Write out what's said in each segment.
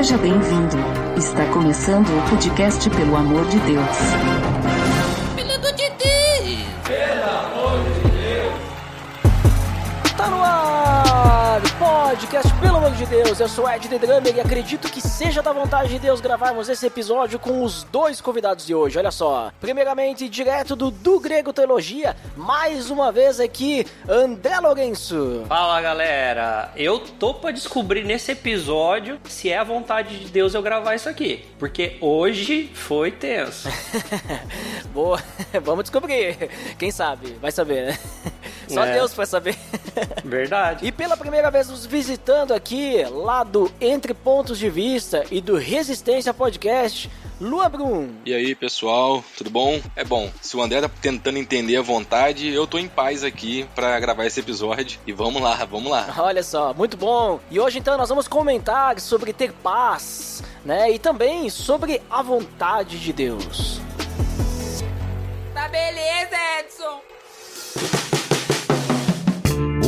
Seja bem-vindo. Está começando o podcast Pelo Amor de Deus. Pelo amor de Deus! Tá no ar! Podcast, pelo amor de Deus, eu sou Ed The Drummer e acredito que seja da vontade de Deus gravarmos esse episódio com os dois convidados de hoje. Olha só, primeiramente, direto do Do Grego Teologia, mais uma vez aqui, André Lourenço. Fala galera, eu tô pra descobrir nesse episódio se é a vontade de Deus eu gravar isso aqui, porque hoje foi tenso. Boa, vamos descobrir. Quem sabe? Vai saber, né? Só É. Deus vai saber. Verdade. E pela primeira vez nos visitando aqui, lá do Entre Pontos de Vista e do Resistência Podcast, Lua Brum. E aí, pessoal, tudo bom? É bom, se o André tá tentando entender a vontade, eu tô em paz aqui pra gravar esse episódio. E vamos lá, vamos lá. Olha só, muito bom. E hoje então nós vamos comentar sobre ter paz, né? E também sobre a vontade de Deus. Tá beleza, Edson!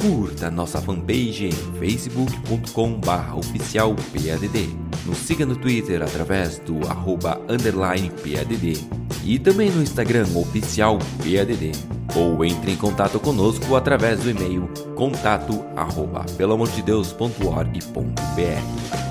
Curta nossa fanpage em facebook.com barra oficial PADD. Nos siga no Twitter através do arroba underline PADD. E também no Instagram oficial PADD. Ou entre em contato conosco através do e-mail contato arroba pelamordedeus.org.br.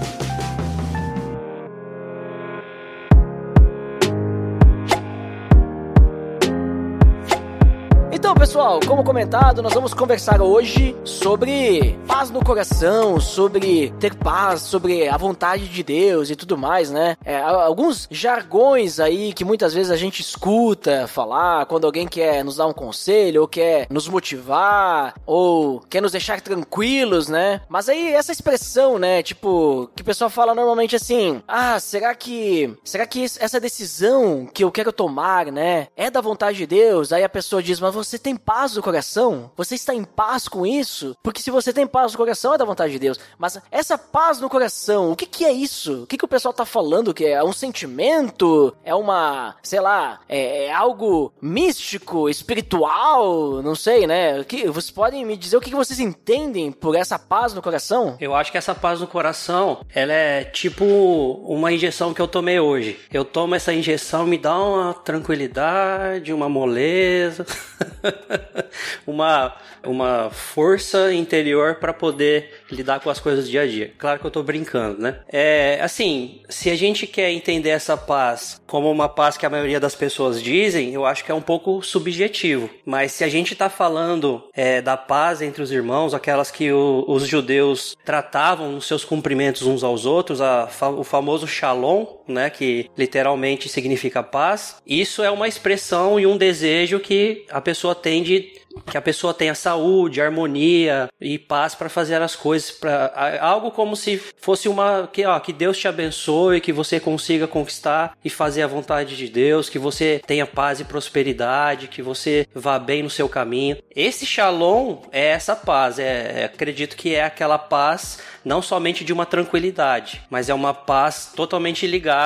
pessoal, como comentado, nós vamos conversar hoje sobre paz no coração, sobre ter paz, sobre a vontade de Deus e tudo mais, né? É, alguns jargões aí que muitas vezes a gente escuta falar quando alguém quer nos dar um conselho, ou quer nos motivar, ou quer nos deixar tranquilos, né? Mas aí essa expressão, né, tipo, que o pessoal fala normalmente assim: "Ah, será que será que es- essa decisão que eu quero tomar, né, é da vontade de Deus?" Aí a pessoa diz: "Mas você tem paz no coração? Você está em paz com isso? Porque se você tem paz no coração é da vontade de Deus. Mas essa paz no coração, o que que é isso? O que que o pessoal tá falando que é? É um sentimento? É uma, sei lá, é, é algo místico, espiritual? Não sei, né? Que, vocês podem me dizer o que que vocês entendem por essa paz no coração? Eu acho que essa paz no coração, ela é tipo uma injeção que eu tomei hoje. Eu tomo essa injeção, me dá uma tranquilidade, uma moleza, uma, uma força interior para poder lidar com as coisas do dia a dia. Claro que eu tô brincando, né? É, assim, se a gente quer entender essa paz como uma paz que a maioria das pessoas dizem, eu acho que é um pouco subjetivo. Mas se a gente tá falando é, da paz entre os irmãos, aquelas que o- os judeus tratavam nos seus cumprimentos uns aos outros, a o famoso shalom, né, que literalmente significa paz, isso é uma expressão e um desejo que a pessoa tem de que a pessoa tenha saúde, harmonia e paz para fazer as coisas, para algo como se fosse uma que ó, que Deus te abençoe, que você consiga conquistar e fazer a vontade de Deus, que você tenha paz e prosperidade, que você vá bem no seu caminho. Esse shalom é essa paz, é, é- acredito que é aquela paz não somente de uma tranquilidade, mas é uma paz totalmente ligada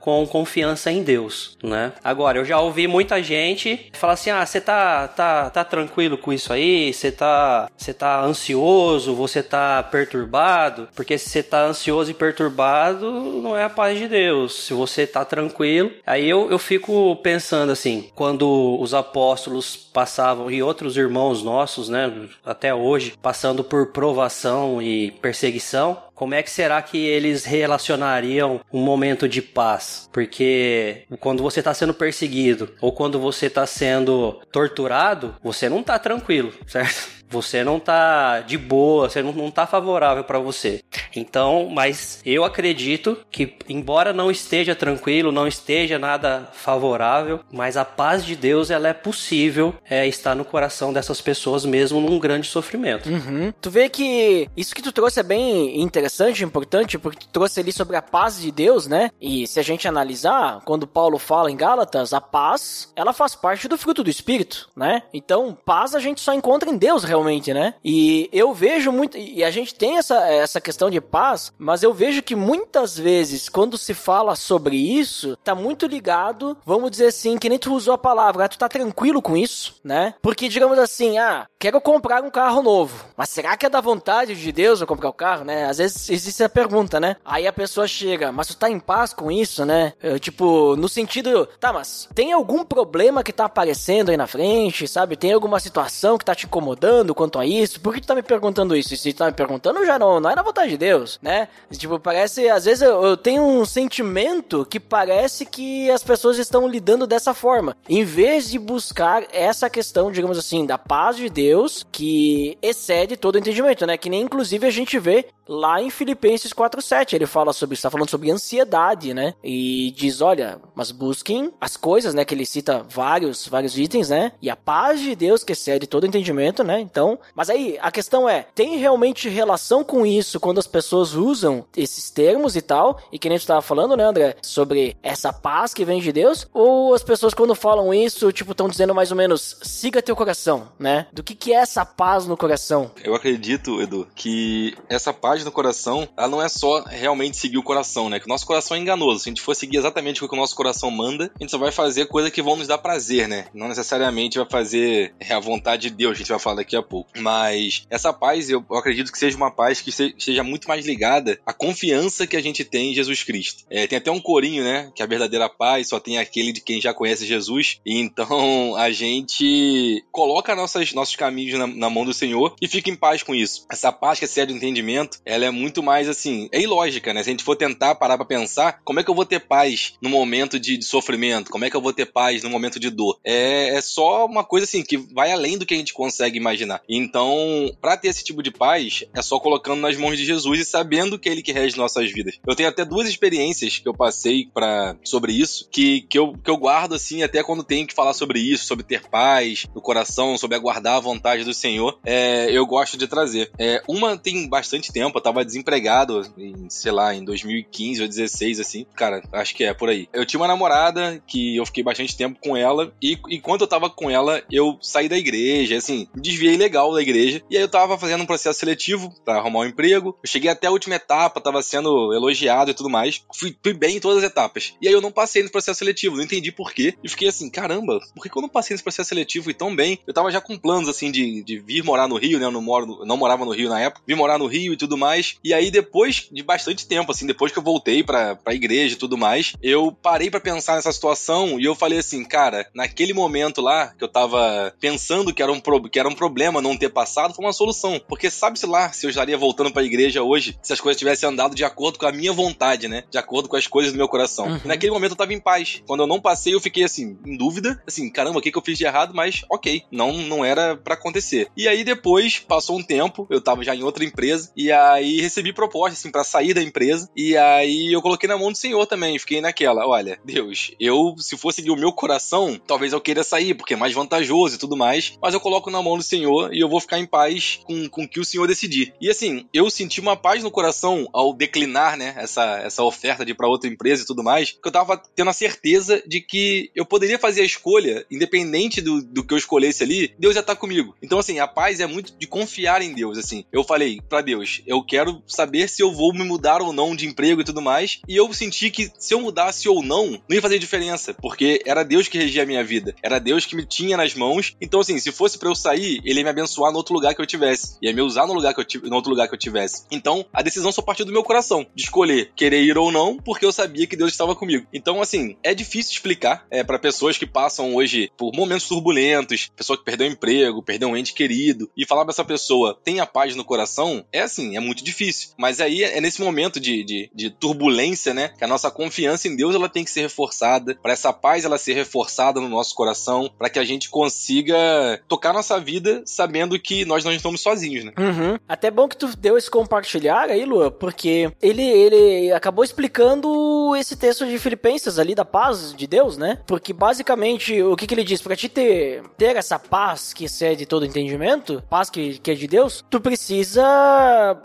com confiança em Deus, né? Agora, eu já ouvi muita gente falar assim: "Ah, você tá tá tá tranquilo com isso aí? Você tá você tá ansioso, você tá perturbado? Porque se você tá ansioso e perturbado, não é a paz de Deus. Se você tá tranquilo, aí eu, eu fico pensando assim, quando os apóstolos passavam e outros irmãos nossos, né, até hoje, passando por provação e perseguição, como é que será que eles relacionariam um momento de paz? Porque quando você está sendo perseguido ou quando você está sendo torturado, você não está tranquilo, certo? Você não tá de boa, você não, não tá favorável para você. Então, mas eu acredito que, embora não esteja tranquilo, não esteja nada favorável, mas a paz de Deus ela é possível é, estar no coração dessas pessoas mesmo num grande sofrimento. Uhum. Tu vê que isso que tu trouxe é bem interessante, importante, porque tu trouxe ali sobre a paz de Deus, né? E se a gente analisar, quando Paulo fala em Gálatas, a paz, ela faz parte do fruto do Espírito, né? Então, paz a gente só encontra em Deus realmente, né? E eu vejo muito, e a gente tem essa, essa questão de paz, mas eu vejo que muitas vezes, quando se fala sobre isso, tá muito ligado, vamos dizer assim, que nem tu usou a palavra, ah, tu tá tranquilo com isso, né? Porque, digamos assim, ah, quero comprar um carro novo, mas será que é da vontade de Deus eu comprar o carro, né? Às vezes existe a pergunta, né? Aí a pessoa chega, mas tu tá em paz com isso, né? Eu, tipo, no sentido, tá, mas tem algum problema que tá aparecendo aí na frente, sabe? Tem alguma situação que tá te incomodando quanto a isso? Por que tu tá me perguntando isso? Se tu tá me perguntando, já não, não é na vontade de Deus, né? Tipo, parece, às vezes eu, eu tenho um sentimento que parece que as pessoas estão lidando dessa forma, em vez de buscar essa questão, digamos assim, da paz de Deus, que excede todo entendimento, né? Que nem inclusive a gente vê lá em Filipenses 4:7, ele fala sobre, está falando sobre ansiedade, né? E diz, olha, mas busquem as coisas, né, que ele cita vários, vários itens, né? E a paz de Deus que excede todo entendimento, né? Então, mas aí a questão é, tem realmente relação com isso quando as pessoas usam esses termos e tal? E que nem tu estava falando, né, André, sobre essa paz que vem de Deus? Ou as pessoas quando falam isso, tipo, estão dizendo mais ou menos, siga teu coração, né? Do que que é essa paz no coração? Eu acredito, Edu, que essa paz no coração, ela não é só realmente seguir o coração, né? Que o nosso coração é enganoso. Se a gente for seguir exatamente o que o nosso coração manda, a gente só vai fazer coisa que vão nos dar prazer, né? Não necessariamente vai fazer a vontade de Deus, a gente vai falar daqui a pouco. Mas essa paz, eu, acredito que seja uma paz que seja muito mais ligada à confiança que a gente tem em Jesus Cristo. É, tem até um corinho, né? Que a verdadeira paz só tem aquele de quem já conhece Jesus. Então a gente coloca nossas, nossos caminhos na, na mão do Senhor e fica em paz com isso. Essa paz que excede o entendimento, ela é muito mais assim, é ilógica, né? Se a gente for tentar parar pra pensar, como é que eu vou ter paz no momento de, de sofrimento? Como é que eu vou ter paz no momento de dor? É, é só uma coisa assim que vai além do que a gente consegue imaginar. Então, para ter esse tipo de paz, é só colocando nas mãos de Jesus e sabendo que é ele que rege nossas vidas. Eu tenho até duas experiências que eu passei para sobre isso, que, que, eu, que eu guardo assim até quando tenho que falar sobre isso, sobre ter paz no coração, sobre aguardar a vontade do Senhor, é, eu gosto de trazer. É, uma tem bastante tempo, eu tava desempregado em, sei lá, em 2015 ou 2016, assim, cara, acho que é por aí. Eu tinha uma namorada que eu fiquei bastante tempo com ela, e enquanto eu tava com ela, eu saí da igreja, assim, desviei legal da igreja, e aí eu tava fazendo um processo seletivo para arrumar um emprego, eu cheguei até a última etapa, tava sendo elogiado e tudo mais, fui, fui bem em todas as etapas. E aí eu não passei no processo seletivo, não entendi por quê, e fiquei assim, caramba, por que, eu não passei nesse processo seletivo e tão bem? Eu tava já com planos, assim, de, de vir morar no Rio, né, eu não, moro, não morava no Rio na época, vim morar no Rio e tudo mais, e aí depois de bastante tempo, assim, depois que eu voltei pra, pra igreja e tudo mais, eu parei para pensar nessa situação e eu falei assim, cara, naquele momento lá que eu tava pensando que era um, pro, que era um problema não ter passado, foi uma solução. Porque sabe-se lá se eu estaria voltando pra igreja hoje se as coisas tivessem andado de acordo com a minha vontade, né? De acordo com as coisas do meu coração. Uhum. Naquele momento eu tava em paz. Quando eu não passei, eu fiquei assim, em dúvida, assim, caramba, o que, que eu fiz de errado, mas ok, não, não era para acontecer. E aí depois, passou um tempo, eu tava já em outra empresa, e aí recebi proposta, assim, para sair da empresa, e aí eu coloquei na mão do Senhor também, fiquei naquela, olha, Deus, eu, se fosse seguir o meu coração, talvez eu queira sair, porque é mais vantajoso e tudo mais, mas eu coloco na mão do Senhor e eu vou ficar em paz com, com o que o Senhor decidir. E assim, eu senti uma paz no coração ao declinar, né, essa, essa oferta de ir pra outra empresa e tudo mais, que eu tava tendo a certeza de que eu poderia fazer a escolha, independente do, do que eu escolhesse ali, Deus já tá comigo. Então, assim, a paz é muito de confiar em Deus, assim. Eu falei para Deus, eu quero saber se eu vou me mudar ou não de emprego e tudo mais, e eu senti que se eu mudasse ou não, não ia fazer diferença, porque era Deus que regia a minha vida, era Deus que me tinha nas mãos. Então, assim, se fosse para eu sair, ele ia me abençoar no outro lugar que eu tivesse, ia me usar no lugar que eu no outro lugar que eu tivesse. Então, a decisão só partiu do meu coração, de escolher querer ir ou não, porque eu sabia que Deus estava comigo. Então, assim, é difícil explicar é, para pessoas que passam hoje por momentos turbulentos, pessoa que perdeu o emprego, perdeu um ente querido, e falar pra essa pessoa tenha paz no coração, é assim, é muito difícil. Mas aí é nesse momento de, de, de turbulência, né, que a nossa confiança em Deus ela tem que ser reforçada, para essa paz ela ser reforçada no nosso coração, para que a gente consiga tocar nossa vida sabendo que nós não estamos sozinhos, né? Uhum. Até bom que tu deu esse compartilhar aí, Lua, porque ele, ele acabou explicando esse texto de Filipenses ali da paz de Deus, né? Porque basicamente o que, que ele diz? Pra te ter, ter essa paz que excede todo entendimento, paz que, que é de Deus, tu precisa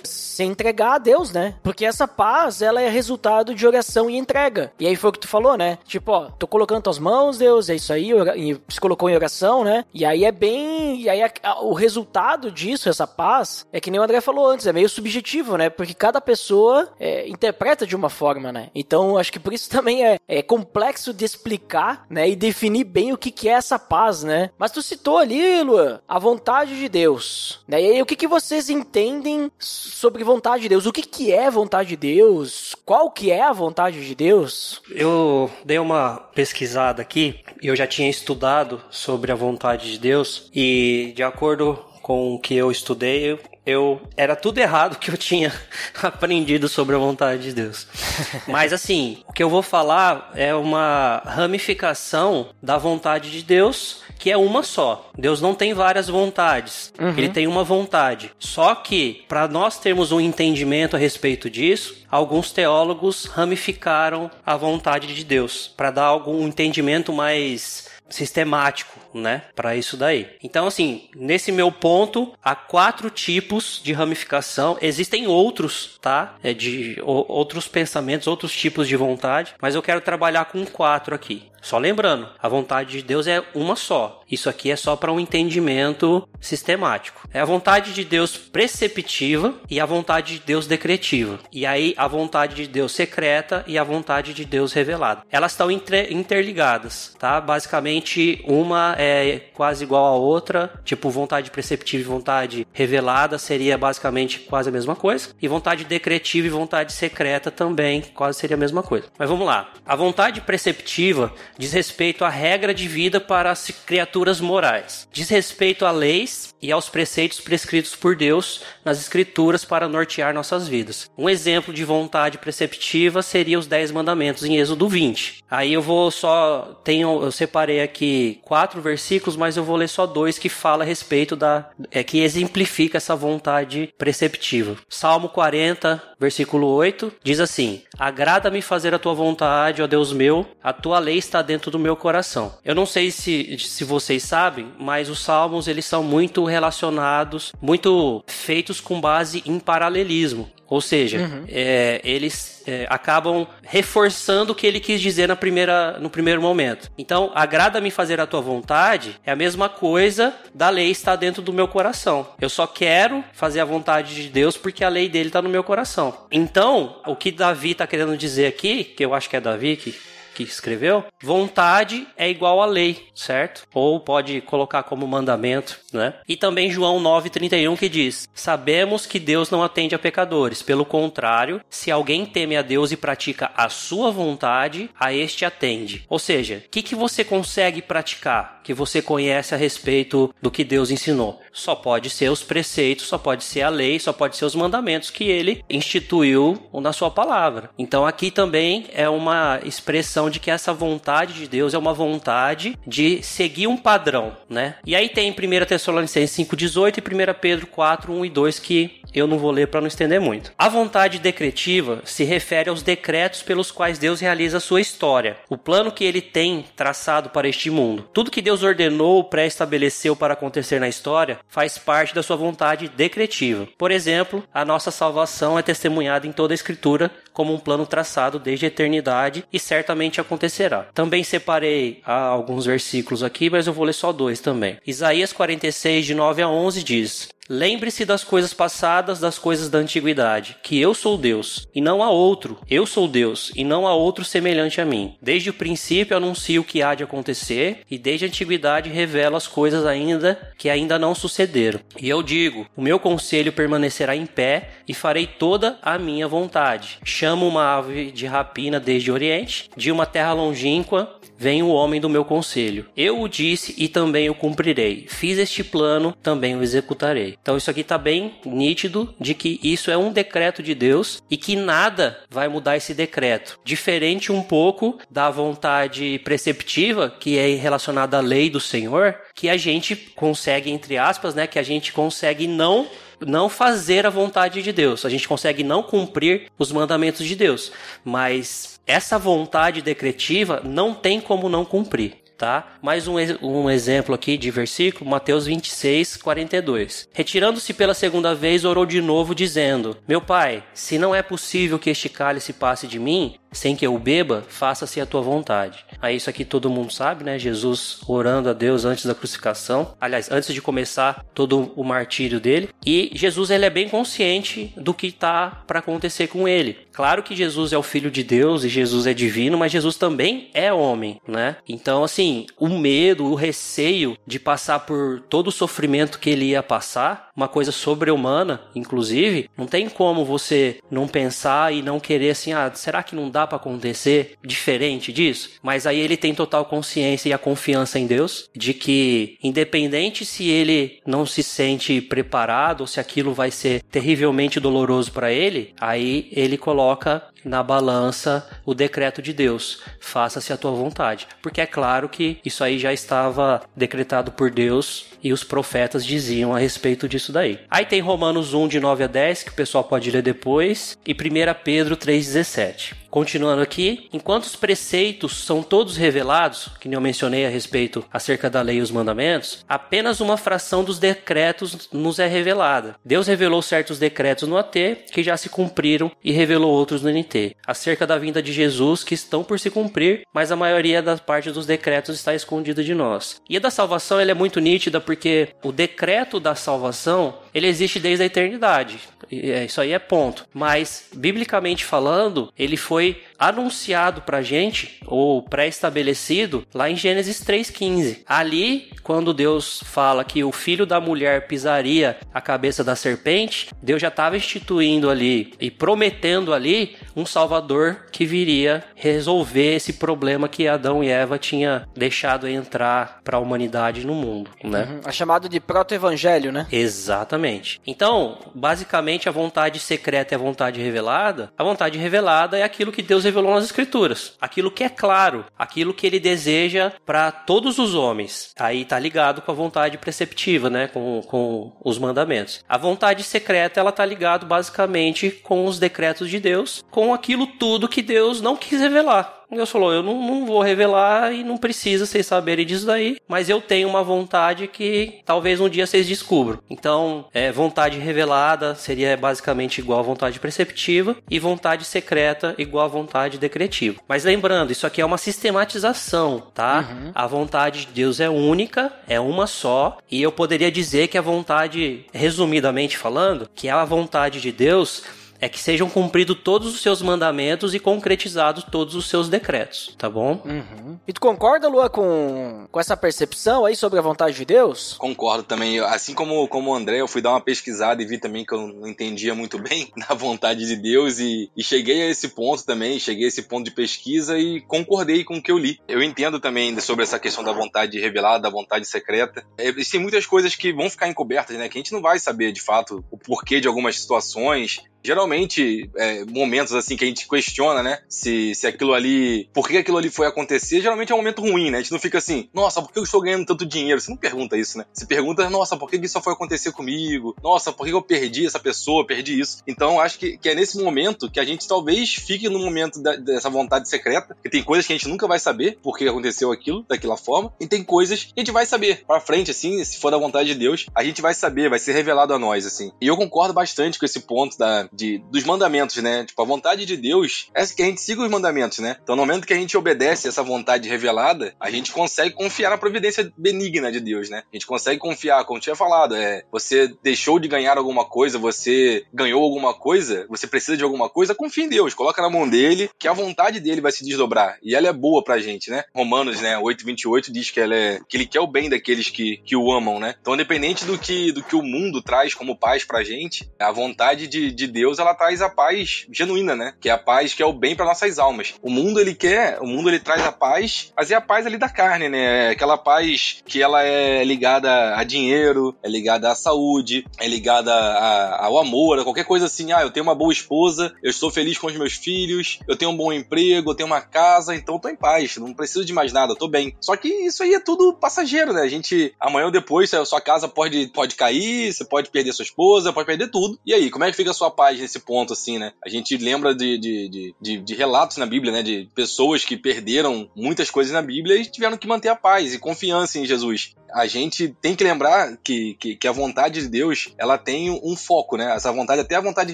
se entregar a Deus, né? Porque essa paz, ela é resultado de oração e entrega. E aí foi o que tu falou, né? Tipo, ó, tô colocando tuas mãos, Deus, é isso aí, e se colocou em oração, né? E aí é bem. E aí a, a, o resultado disso, essa paz, é que nem o André falou antes, é meio subjetivo, né? Porque cada pessoa é, interpreta de uma forma, né? Então acho que por isso também é, é complexo de explicar, né? E definir bem o que, que é essa paz, né? Mas tu citou ali, Lua, a vontade de Deus, né? E aí o que, que vocês entendem sobre vontade de Deus? O que, que é vontade de Deus? Qual que é a vontade de Deus? Eu dei uma pesquisada aqui eu já tinha estudado sobre a vontade de Deus e de acordo com o que eu estudei, eu era tudo errado que eu tinha aprendido sobre a vontade de Deus. Mas assim, o que eu vou falar é uma ramificação da vontade de Deus, que é uma só. Deus não tem várias vontades. Uhum. Ele tem uma vontade. Só que para nós termos um entendimento a respeito disso, alguns teólogos ramificaram a vontade de Deus para dar algum entendimento mais sistemático, né, para isso daí. Então, assim, nesse meu ponto, há quatro tipos de ramificação. Existem outros, tá? É de outros pensamentos, outros tipos de vontade, mas eu quero trabalhar com quatro aqui. Só lembrando, a vontade de Deus é uma só. Isso aqui é só para um entendimento sistemático. É a vontade de Deus preceptiva e a vontade de Deus decretiva. E aí a vontade de Deus secreta e a vontade de Deus revelada. Elas estão interligadas, tá? Basicamente, uma é quase igual à outra, tipo vontade preceptiva e vontade revelada seria basicamente quase a mesma coisa, e vontade decretiva e vontade secreta também quase seria a mesma coisa. Mas vamos lá. A vontade preceptiva diz respeito à regra de vida para as criaturas morais, diz respeito a leis e aos preceitos prescritos por Deus nas Escrituras para nortear nossas vidas. Um exemplo de vontade preceptiva seria os Dez Mandamentos em Êxodo 20. Aí eu vou só tenho eu separei aqui quatro versículos, mas eu vou ler só dois que fala a respeito da é que exemplifica essa vontade preceptiva. Salmo 40, versículo 8 diz assim: Agrada-me fazer a tua vontade, ó Deus meu, a tua lei está dentro do meu coração. Eu não sei se, se vocês sabem, mas os salmos eles são muito relacionados, muito feitos com base em paralelismo. Ou seja, uhum. é, eles é, acabam reforçando o que ele quis dizer na primeira, no primeiro momento. Então, agrada-me fazer a tua vontade é a mesma coisa da lei está dentro do meu coração. Eu só quero fazer a vontade de Deus porque a lei dele está no meu coração. Então, o que Davi está querendo dizer aqui, que eu acho que é Davi que que escreveu, vontade é igual a lei, certo? Ou pode colocar como mandamento, né? E também João 9:31 que diz: "Sabemos que Deus não atende a pecadores, pelo contrário, se alguém teme a Deus e pratica a sua vontade, a este atende." Ou seja, o que que você consegue praticar que você conhece a respeito do que Deus ensinou? Só pode ser os preceitos, só pode ser a lei, só pode ser os mandamentos que ele instituiu na sua palavra. Então aqui também é uma expressão de que essa vontade de Deus é uma vontade de seguir um padrão, né? E aí tem 1 Tessalonicenses 5,18 e 1 Pedro 4, 1 e 2 que eu não vou ler para não estender muito. A vontade decretiva se refere aos decretos pelos quais Deus realiza a sua história, o plano que ele tem traçado para este mundo. Tudo que Deus ordenou ou pré-estabeleceu para acontecer na história faz parte da sua vontade decretiva. Por exemplo, a nossa salvação é testemunhada em toda a Escritura como um plano traçado desde a eternidade e certamente acontecerá. Também separei ah, alguns versículos aqui, mas eu vou ler só dois também. Isaías 46, de 9 a 11 diz: Lembre-se das coisas passadas, das coisas da antiguidade, que eu sou Deus, e não há outro. Eu sou Deus, e não há outro semelhante a mim. Desde o princípio anuncio o que há de acontecer, e desde a antiguidade revelo as coisas ainda que ainda não sucederam. E eu digo: o meu conselho permanecerá em pé, e farei toda a minha vontade. Chamo uma ave de rapina desde o Oriente, de uma terra longínqua, vem o homem do meu conselho. Eu o disse e também o cumprirei. Fiz este plano, também o executarei. Então isso aqui está bem nítido de que isso é um decreto de Deus e que nada vai mudar esse decreto. Diferente um pouco da vontade preceptiva, que é relacionada à lei do Senhor, que a gente consegue, entre aspas, né, que a gente consegue não não fazer a vontade de Deus. A gente consegue não cumprir os mandamentos de Deus, mas essa vontade decretiva não tem como não cumprir tá? Mais um, um exemplo aqui de versículo, Mateus 26, 42. Retirando-se pela segunda vez, orou de novo, dizendo: Meu pai, se não é possível que este cálice passe de mim, sem que eu beba, faça-se a tua vontade. Aí isso aqui todo mundo sabe, né? Jesus orando a Deus antes da crucificação. Aliás, antes de começar todo o martírio dele. E Jesus ele é bem consciente do que está para acontecer com ele. Claro que Jesus é o filho de Deus e Jesus é divino, mas Jesus também é homem, né? Então, assim, o medo, o receio de passar por todo o sofrimento que ele ia passar, uma coisa sobre-humana, inclusive, não tem como você não pensar e não querer assim, ah, será que não dá para acontecer diferente disso? Mas aí ele tem total consciência e a confiança em Deus de que, independente se ele não se sente preparado ou se aquilo vai ser terrivelmente doloroso para ele, aí ele coloca na balança o decreto de Deus. Faça-se a tua vontade. Porque é claro que isso aí já estava decretado por Deus e os profetas diziam a respeito disso daí. Aí tem Romanos 1, de 9 a 10, que o pessoal pode ler depois, e 1 Pedro 3,17. Continuando aqui, enquanto os preceitos são todos revelados, que eu mencionei a respeito acerca da lei e os mandamentos, apenas uma fração dos decretos nos é revelada. Deus revelou certos decretos no AT que já se cumpriram e revelou outros no NT, acerca da vinda de Jesus que estão por se cumprir, mas a maioria da parte dos decretos está escondida de nós. E a da salvação ela é muito nítida porque o decreto da salvação ele existe desde a eternidade. É, isso aí é ponto. Mas, biblicamente falando, ele foi anunciado pra gente, ou pré-estabelecido, lá em Gênesis 3,15. Ali, quando Deus fala que o filho da mulher pisaria a cabeça da serpente, Deus já estava instituindo ali e prometendo ali um Salvador que viria resolver esse problema que Adão e Eva tinha deixado entrar para a humanidade no mundo, né? Uhum. É chamado de proto-evangelho, né? Exatamente. Então, basicamente, a vontade secreta e a vontade revelada, a vontade revelada é aquilo que Deus revelou nas Escrituras, aquilo que é claro, aquilo que Ele deseja para todos os homens. Aí está ligado com a vontade preceptiva, né? Com, com os mandamentos. A vontade secreta, ela está ligado basicamente com os decretos de Deus, com aquilo tudo que Deus não quis revelar. Deus falou: Eu não, não vou revelar e não precisa vocês saberem disso daí, mas eu tenho uma vontade que talvez um dia vocês descubram. Então, é, vontade revelada seria basicamente igual a vontade preceptiva e vontade secreta igual a vontade decretiva. Mas lembrando, isso aqui é uma sistematização, tá? Uhum. A vontade de Deus é única, é uma só, e eu poderia dizer que a vontade, resumidamente falando, que a vontade de Deus é que sejam cumpridos todos os seus mandamentos e concretizados todos os seus decretos, tá bom? Uhum. E tu concorda, Lua, com, com essa percepção aí sobre a vontade de Deus? Concordo também. Assim como, como o André, eu fui dar uma pesquisada e vi também que eu não entendia muito bem na vontade de Deus e, e cheguei a esse ponto também, cheguei a esse ponto de pesquisa e concordei com o que eu li. Eu entendo também sobre essa questão da vontade revelada, da vontade secreta. Existem muitas coisas que vão ficar encobertas, né? Que a gente não vai saber de fato o porquê de algumas situações, geralmente, é, momentos assim que a gente questiona, né? Se, se aquilo ali. Por que aquilo ali foi acontecer, geralmente é um momento ruim, né? A gente não fica assim, nossa, por que eu estou ganhando tanto dinheiro? Você não pergunta isso, né? Você pergunta, nossa, por que isso foi acontecer comigo? Nossa, por que eu perdi essa pessoa, perdi isso? Então, acho que, que é nesse momento que a gente talvez fique no momento da, dessa vontade secreta, que tem coisas que a gente nunca vai saber por que aconteceu aquilo daquela forma, e tem coisas que a gente vai saber pra frente, assim, se for da vontade de Deus, a gente vai saber, vai ser revelado a nós, assim. E eu concordo bastante com esse ponto da, de, dos mandamentos, né? Tipo, a vontade de Deus é que a gente siga os mandamentos, né? Então, no momento que a gente obedece essa vontade revelada, a gente consegue confiar na providência benigna de Deus, né? A gente consegue confiar, como tinha falado, é, você deixou de ganhar alguma coisa, você ganhou alguma coisa, você precisa de alguma coisa, confia em Deus, coloca na mão dele, que a vontade dele vai se desdobrar. E ela é boa pra gente, né? Romanos, né, 8:28 diz que ela é que ele quer o bem daqueles que, que o amam, né? Então, independente do que do que o mundo traz como paz pra gente, a vontade de, de Deus Deus, ela traz a paz genuína, né? Que é a paz que é o bem para nossas almas. O mundo ele quer, o mundo ele traz a paz, mas é a paz ali da carne, né? É aquela paz que ela é ligada a dinheiro, é ligada à saúde, é ligada a, ao amor, a qualquer coisa assim. Ah, eu tenho uma boa esposa, eu estou feliz com os meus filhos, eu tenho um bom emprego, eu tenho uma casa, então eu tô em paz, não preciso de mais nada, eu tô bem. Só que isso aí é tudo passageiro, né? A gente, amanhã ou depois, a sua casa pode, pode cair, você pode perder sua esposa, pode perder tudo. E aí, como é que fica a sua paz nesse ponto, assim, né? A gente lembra de, de, de, de, relatos na Bíblia, né? De pessoas que perderam muitas coisas na Bíblia e tiveram que manter a paz e confiança em Jesus a gente tem que lembrar que, que, que, a vontade de Deus ela tem um foco, né? Essa vontade, até a vontade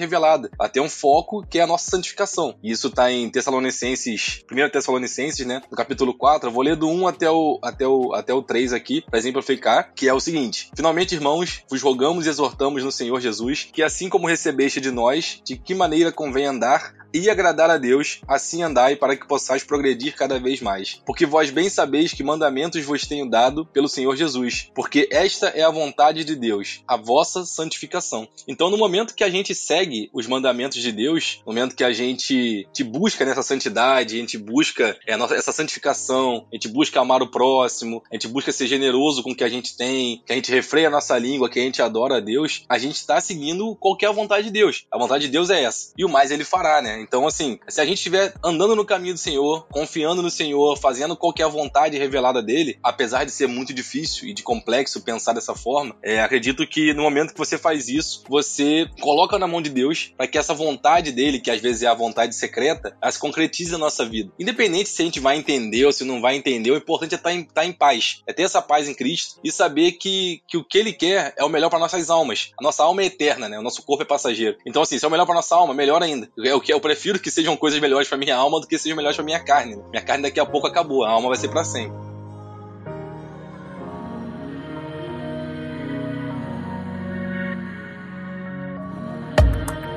revelada, ela tem um foco que é a nossa santificação. E isso está em Tessalonicenses, 1 Tessalonicenses, né? No capítulo 4, eu vou ler do 1 até o, até o, até o 3 aqui, para exemplificar, que é o seguinte: Finalmente, irmãos, vos rogamos e exortamos no Senhor Jesus que, assim como recebeste de nós, de que maneira convém andar, e agradar a Deus, assim andai para que possais progredir cada vez mais. Porque vós bem sabeis que mandamentos vos tenho dado pelo Senhor Jesus, porque esta é a vontade de Deus, a vossa santificação. Então, no momento que a gente segue os mandamentos de Deus, no momento que a gente te busca nessa santidade, a gente busca é, essa santificação, a gente busca amar o próximo, a gente busca ser generoso com o que a gente tem, que a gente refreia a nossa língua, que a gente adora a Deus, a gente está seguindo qualquer vontade de Deus. A vontade de Deus é essa. E o mais ele fará, né? Então, assim, se a gente estiver andando no caminho do Senhor, confiando no Senhor, fazendo qualquer vontade revelada dele, apesar de ser muito difícil e de complexo pensar dessa forma, é, acredito que no momento que você faz isso, você coloca na mão de Deus para que essa vontade dele, que às vezes é a vontade secreta, ela se concretize na nossa vida. Independente se a gente vai entender ou se não vai entender, o importante é estar tá em, estar tá em paz, é ter essa paz em Cristo e saber que, que o que ele quer é o melhor para nossas almas. A nossa alma é eterna, né? O nosso corpo é passageiro. Então, assim, se é o melhor para nossa alma, melhor ainda. É o que é o prefiro que sejam coisas melhores para minha alma do que sejam melhores para minha carne. Minha carne daqui a pouco acabou, a alma vai ser para sempre.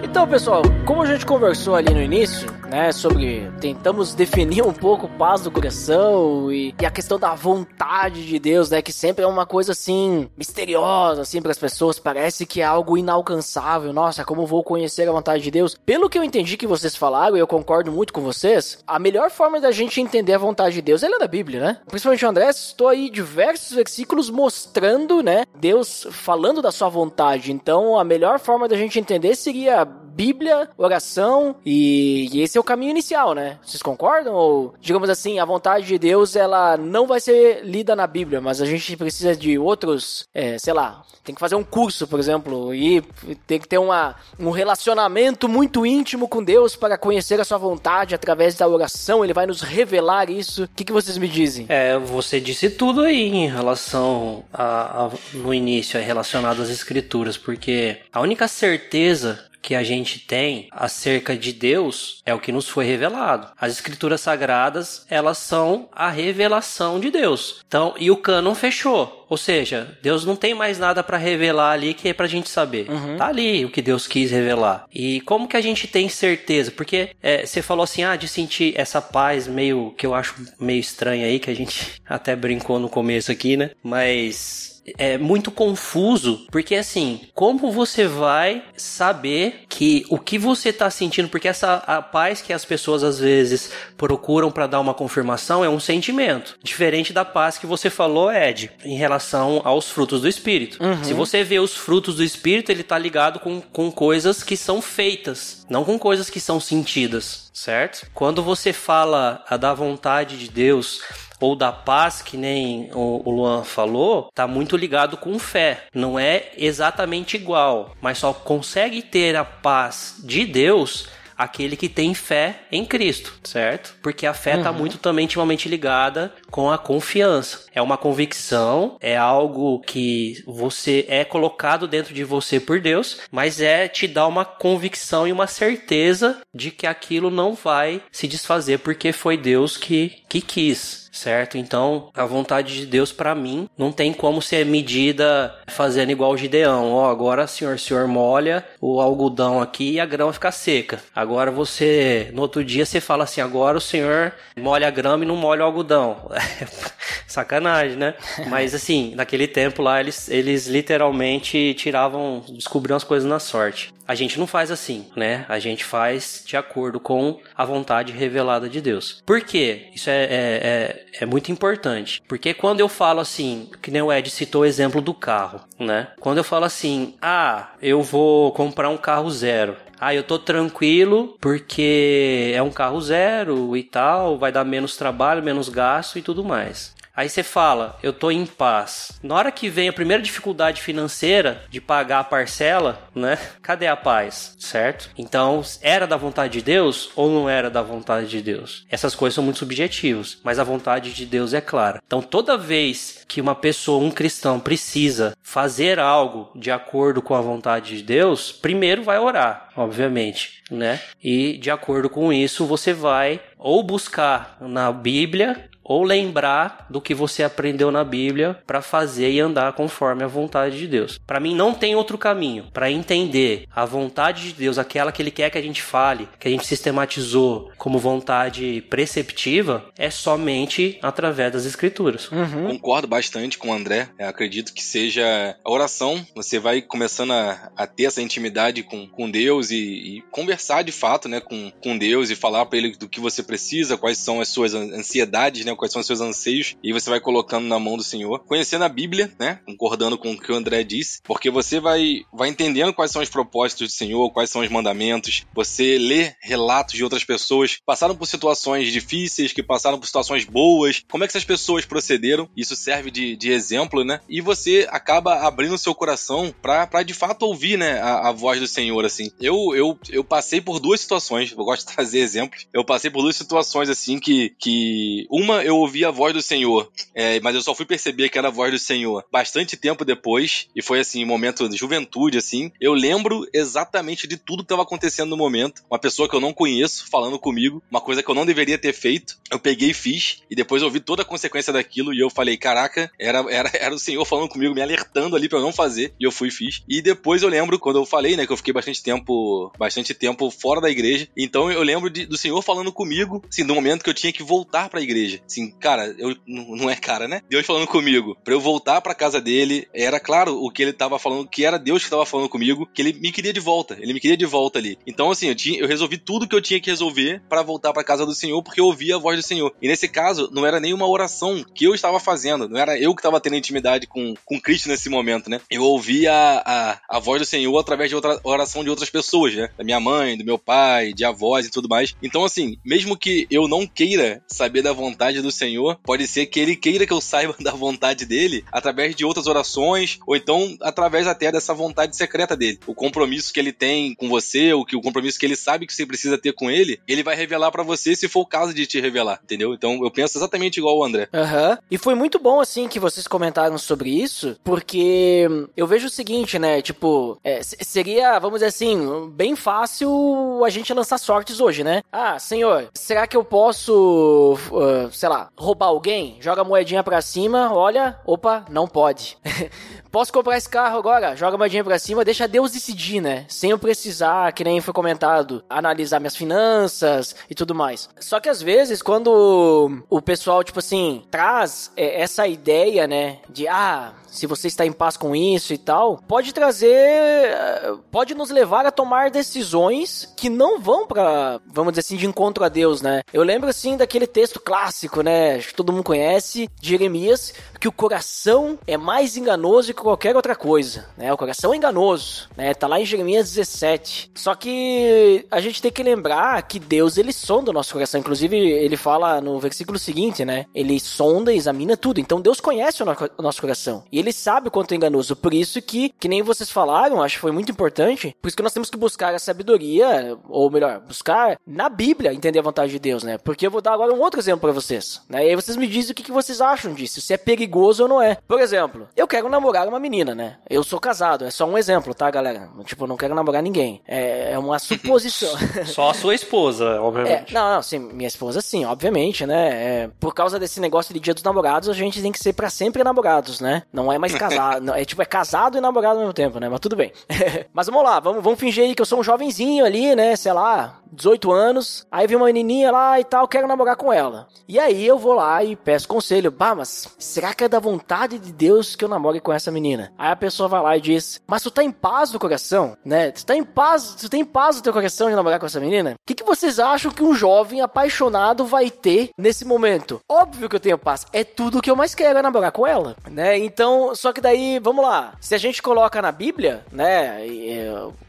Então, pessoal, como a gente conversou ali no início, né, sobre tentamos definir um pouco paz do coração e, e, a questão da vontade de Deus, né, que sempre é uma coisa assim misteriosa assim para as pessoas, parece que é algo inalcançável. Nossa, como vou conhecer a vontade de Deus? Pelo que eu entendi que vocês falaram, e eu concordo muito com vocês, a melhor forma da gente entender a vontade de Deus é ler da Bíblia, né? Principalmente o André, estou aí diversos versículos mostrando, né, Deus falando da sua vontade. Então, a melhor forma da gente entender seria Bíblia, oração e, e, esse é o caminho inicial, né? Vocês concordam? Ou, digamos assim, a vontade de Deus ela não vai ser lida na Bíblia, mas a gente precisa de outros, é, sei lá, tem que fazer um curso, por exemplo, e tem que ter uma, um relacionamento muito íntimo com Deus para conhecer a sua vontade através da oração. Ele vai nos revelar isso. O que, que vocês me dizem? É, você disse tudo aí em relação a, a no início, relacionado às escrituras, porque a única certeza que a gente tem acerca de Deus é o que nos foi revelado. As escrituras sagradas, elas são a revelação de Deus. Então, e o cânon fechou. Ou seja, Deus não tem mais nada para revelar ali que é pra gente saber. Uhum. Tá ali o que Deus quis revelar. E como que a gente tem certeza? Porque é, você falou assim, ah, de sentir essa paz meio que eu acho meio estranha aí, que a gente até brincou no começo aqui, né? Mas é muito confuso, porque assim, como você vai saber que o que você está sentindo, porque essa a paz que as pessoas às vezes procuram para dar uma confirmação é um sentimento, diferente da paz que você falou, Ed, em relação aos frutos do espírito. Uhum. Se você vê os frutos do espírito, ele está ligado com, com coisas que são feitas, não com coisas que são sentidas, certo? Quando você fala a da vontade de Deus, ou da paz, que nem o, Luan falou, tá muito ligado com fé. Não é exatamente igual, mas só consegue ter a paz de Deus aquele que tem fé em Cristo, certo? Porque a fé está uhum. muito também intimamente ligada com a confiança. É uma convicção, é algo que você é colocado dentro de você por Deus, mas é te dar uma convicção e uma certeza de que aquilo não vai se desfazer porque foi Deus que, que quis certo? Então, a vontade de Deus para mim não tem como ser medida fazendo igual o Gideão. Ó, oh, agora senhor, senhor molha o algodão aqui e a grama fica seca. Agora você, no outro dia você fala assim, agora o senhor molha a grama e não molha o algodão. Sacanagem, né? Mas assim, naquele tempo lá eles, eles literalmente tiravam, descobriam as coisas na sorte. A gente não faz assim, né? A gente faz de acordo com a vontade revelada de Deus. Por quê? Isso é, é, é, é muito importante. Porque quando eu falo assim, que nem o Ed citou o exemplo do carro, né? Quando eu falo assim, ah, eu vou comprar um carro zero. Ah, eu tô tranquilo porque é um carro zero e tal, vai dar menos trabalho, menos gasto e tudo mais. Aí você fala, eu tô em paz. Na hora que vem a primeira dificuldade financeira de pagar a parcela, né? Cadê a paz? Certo? Então, era da vontade de Deus ou não era da vontade de Deus? Essas coisas são muito subjetivas, mas a vontade de Deus é clara. Então, toda vez que uma pessoa, um cristão, precisa fazer algo de acordo com a vontade de Deus, primeiro vai orar, obviamente, né? E de acordo com isso, você vai ou buscar na Bíblia ou lembrar do que você aprendeu na Bíblia para fazer e andar conforme a vontade de Deus. Para mim não tem outro caminho para entender a vontade de Deus, aquela que ele quer que a gente fale, que a gente sistematizou como vontade preceptiva, é somente através das escrituras. Uhum. Concordo bastante com o André. Eu acredito que seja a oração, você vai começando a, a ter essa intimidade com, com Deus e, e, conversar de fato, né, com, com Deus e falar para ele do que você precisa, quais são as suas ansiedades, quais são os seus anseios, e você vai colocando na mão do Senhor. Conhecendo a Bíblia, né? Concordando com o que o André disse, porque você vai, vai entendendo quais são os propósitos do Senhor, quais são os mandamentos. Você lê relatos de outras pessoas que passaram por situações difíceis, que passaram por situações boas, como é que essas pessoas procederam. Isso serve de, de exemplo, né? E você acaba abrindo seu coração para de fato ouvir, né, a, a, voz do Senhor, assim. Eu, eu, eu passei por duas situações, eu gosto de trazer exemplos. Eu passei por duas situações, assim, que, que uma eu ouvi a voz do Senhor, é, mas eu só fui perceber que era a voz do Senhor bastante tempo depois, e foi assim, um momento de juventude, assim. Eu lembro exatamente de tudo que estava acontecendo no momento. Uma pessoa que eu não conheço falando comigo, uma coisa que eu não deveria ter feito. Eu peguei e fiz, e depois ouvi toda a consequência daquilo, e eu falei, caraca, era, era, era o Senhor falando comigo, me alertando ali para eu não fazer, e eu fui e fiz. E depois eu lembro, quando eu falei, né, que eu fiquei bastante tempo, bastante tempo fora da igreja, então eu lembro de, do Senhor falando comigo, assim, no momento que eu tinha que voltar para a igreja assim, cara, eu não é cara, né? Deus falando comigo, para eu voltar para casa dele, era claro o que ele tava falando, que era Deus que tava falando comigo, que ele me queria de volta, ele me queria de volta ali. Então assim, eu tinha, eu resolvi tudo que eu tinha que resolver para voltar para casa do Senhor, porque eu ouvia a voz do Senhor. E nesse caso, não era nenhuma oração que eu estava fazendo, não era eu que estava tendo intimidade com, com Cristo nesse momento, né? Eu ouvia a, a, voz do Senhor através de outra oração de outras pessoas, né? Da minha mãe, do meu pai, de avós e tudo mais. Então assim, mesmo que eu não queira saber da vontade do Senhor, pode ser que ele queira que eu saiba da vontade dele através de outras orações, ou então através até dessa vontade secreta dele. O compromisso que ele tem com você, o que o compromisso que ele sabe que você precisa ter com ele, ele vai revelar para você se for o caso de te revelar, entendeu? Então eu penso exatamente igual o André. Aham. Uhum. E foi muito bom, assim, que vocês comentaram sobre isso, porque eu vejo o seguinte, né? Tipo, é, seria, vamos dizer assim, bem fácil a gente lançar sortes hoje, né? Ah, senhor, será que eu posso, uh, sei lá, lá, roubar alguém, joga a moedinha pra cima, olha, opa, não pode. Posso comprar esse carro agora? Joga a moedinha pra cima, deixa Deus decidir, né? Sem eu precisar, que nem foi comentado, analisar minhas finanças e tudo mais. Só que às vezes, quando o pessoal, tipo assim, traz é, essa ideia, né, de ah, se você está em paz com isso e tal, pode trazer, eh, pode nos levar a tomar decisões que não vão para, vamos dizer assim, de encontro a Deus, né? Eu lembro assim daquele texto clássico, né? Acho que todo mundo conhece, Jeremias, que o coração é mais enganoso que qualquer outra coisa, né? O coração é enganoso, né? Tá lá em Jeremias 17. Só que a gente tem que lembrar que Deus ele sonda o nosso coração. Inclusive ele fala no versículo seguinte, né? Ele sonda, examina tudo. Então Deus conhece o nosso coração e ele sabe o quanto é enganoso. Por isso que, que nem vocês falaram, acho que foi muito importante. Por isso que nós temos que buscar a sabedoria, ou melhor, buscar na Bíblia entender a vontade de Deus, né? Porque eu vou dar agora um outro exemplo para vocês, né? E aí vocês me dizem o que, que vocês acham disso, se é perigoso ou não é. Por exemplo, eu quero namorar uma menina, né? Eu sou casado, é só um exemplo, tá, galera? Tipo, eu não quero namorar ninguém. É, é uma suposição. só a sua esposa, obviamente. É, não, não, sim, minha esposa sim, obviamente, né? É, por causa desse negócio de dia dos namorados, a gente tem que ser para sempre namorados, né? Não é mais casado. é tipo, é casado e namorado ao mesmo tempo, né? Mas tudo bem. Mas vamos lá, vamos, vamos fingir aí que eu sou um jovenzinho ali, né? Sei lá, 18 anos, aí vem uma menininha lá e tal, quero namorar com ela. E aí eu vou lá e peço conselho, bah, mas será que é da vontade de Deus que eu namore com essa menina? Aí a pessoa vai lá e diz, mas tu tá em paz no coração, né? Tu tá em paz, tu tem paz no teu coração de namorar com essa menina? O que, que vocês acham que um jovem apaixonado vai ter nesse momento? Óbvio que eu tenho paz, é tudo que eu mais quero é namorar com ela, né? Então, só que daí, vamos lá, se a gente coloca na Bíblia, né,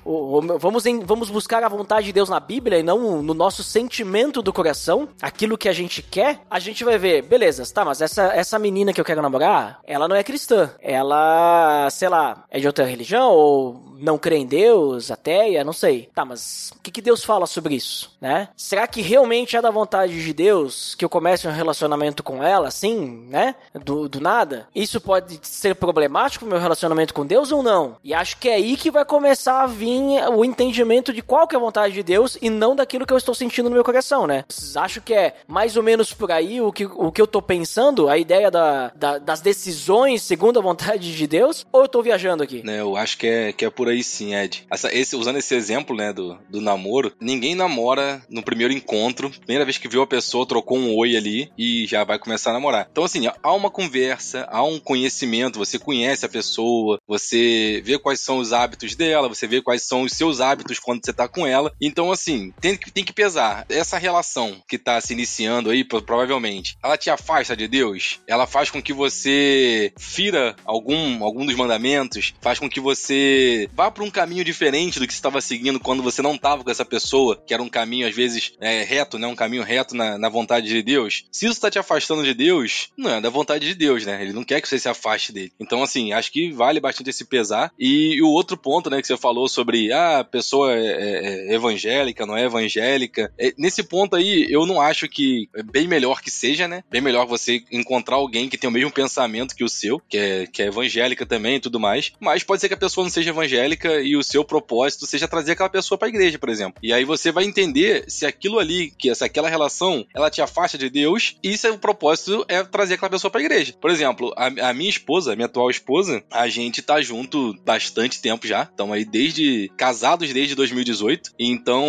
o- vamos, em- vamos buscar a vontade de Deus na Bíblia e não no nosso sentimento do coração, aquilo que a gente quer, a gente vai ver, beleza, tá, mas essa, essa menina que eu quero namorar, ela não é cristã. Ela, sei lá, é de outra religião ou não crê em Deus, ateia, não sei. Tá, mas o que, que Deus fala sobre isso, né? Será que realmente é da vontade de Deus que eu comece um relacionamento com ela, assim, né? Do, do nada? Isso pode ser problemático pro meu relacionamento com Deus ou não? E acho que é aí que vai começar a vir o entendimento de qual que é a vontade de Deus e não daquilo que eu estou sentindo no meu coração, né? Acham que é mais ou menos por aí o que, o que eu tô pensando? A ideia da, da- das decisões segundo a vontade de Deus? Ou eu tô viajando aqui? né? Eu acho que é, que é por aí sim, Ed. Essa- esse, usando esse exemplo, né, do, do namoro, ninguém namora no primeiro encontro, primeira vez que viu a pessoa, trocou um oi ali e já vai começar a namorar. Então, assim, há uma conversa, há um conhecimento, você conhece a pessoa, você vê quais são os hábitos dela, você vê quais são os seus hábitos quando você tá com ela. Então, assim, tem que, tem que pesar. Essa relação que tá se iniciando aí, pro- provavelmente, ela te afasta de Deus? Ela faz com que você fira algum, algum dos mandamentos? Faz com que você vá para um caminho diferente do que você estava seguindo quando você não tava com essa pessoa, que era um caminho, às vezes, é, reto, né? Um caminho reto na, na vontade de Deus. Se isso tá te afastando de Deus, não é da vontade de Deus, né? Ele não quer que você se afaste dele. Então, assim, acho que vale bastante esse pesar. E, o outro ponto, né, que você falou sobre ah, a pessoa é, é- é evangélica, não é evangélica. É, nesse ponto aí, eu não acho que é bem melhor que seja, né? Bem melhor você encontrar alguém que tem o mesmo pensamento que o seu, que é, que é evangélica também e tudo mais. Mas pode ser que a pessoa não seja evangélica e o seu propósito seja trazer aquela pessoa pra igreja, por exemplo. E aí você vai entender se aquilo ali, que se aquela relação, ela te afasta de Deus e se o propósito é trazer aquela pessoa pra igreja. Por exemplo, a, a minha esposa, a minha atual esposa, a gente tá junto bastante tempo já. Estamos aí desde. casados desde 2018. Então,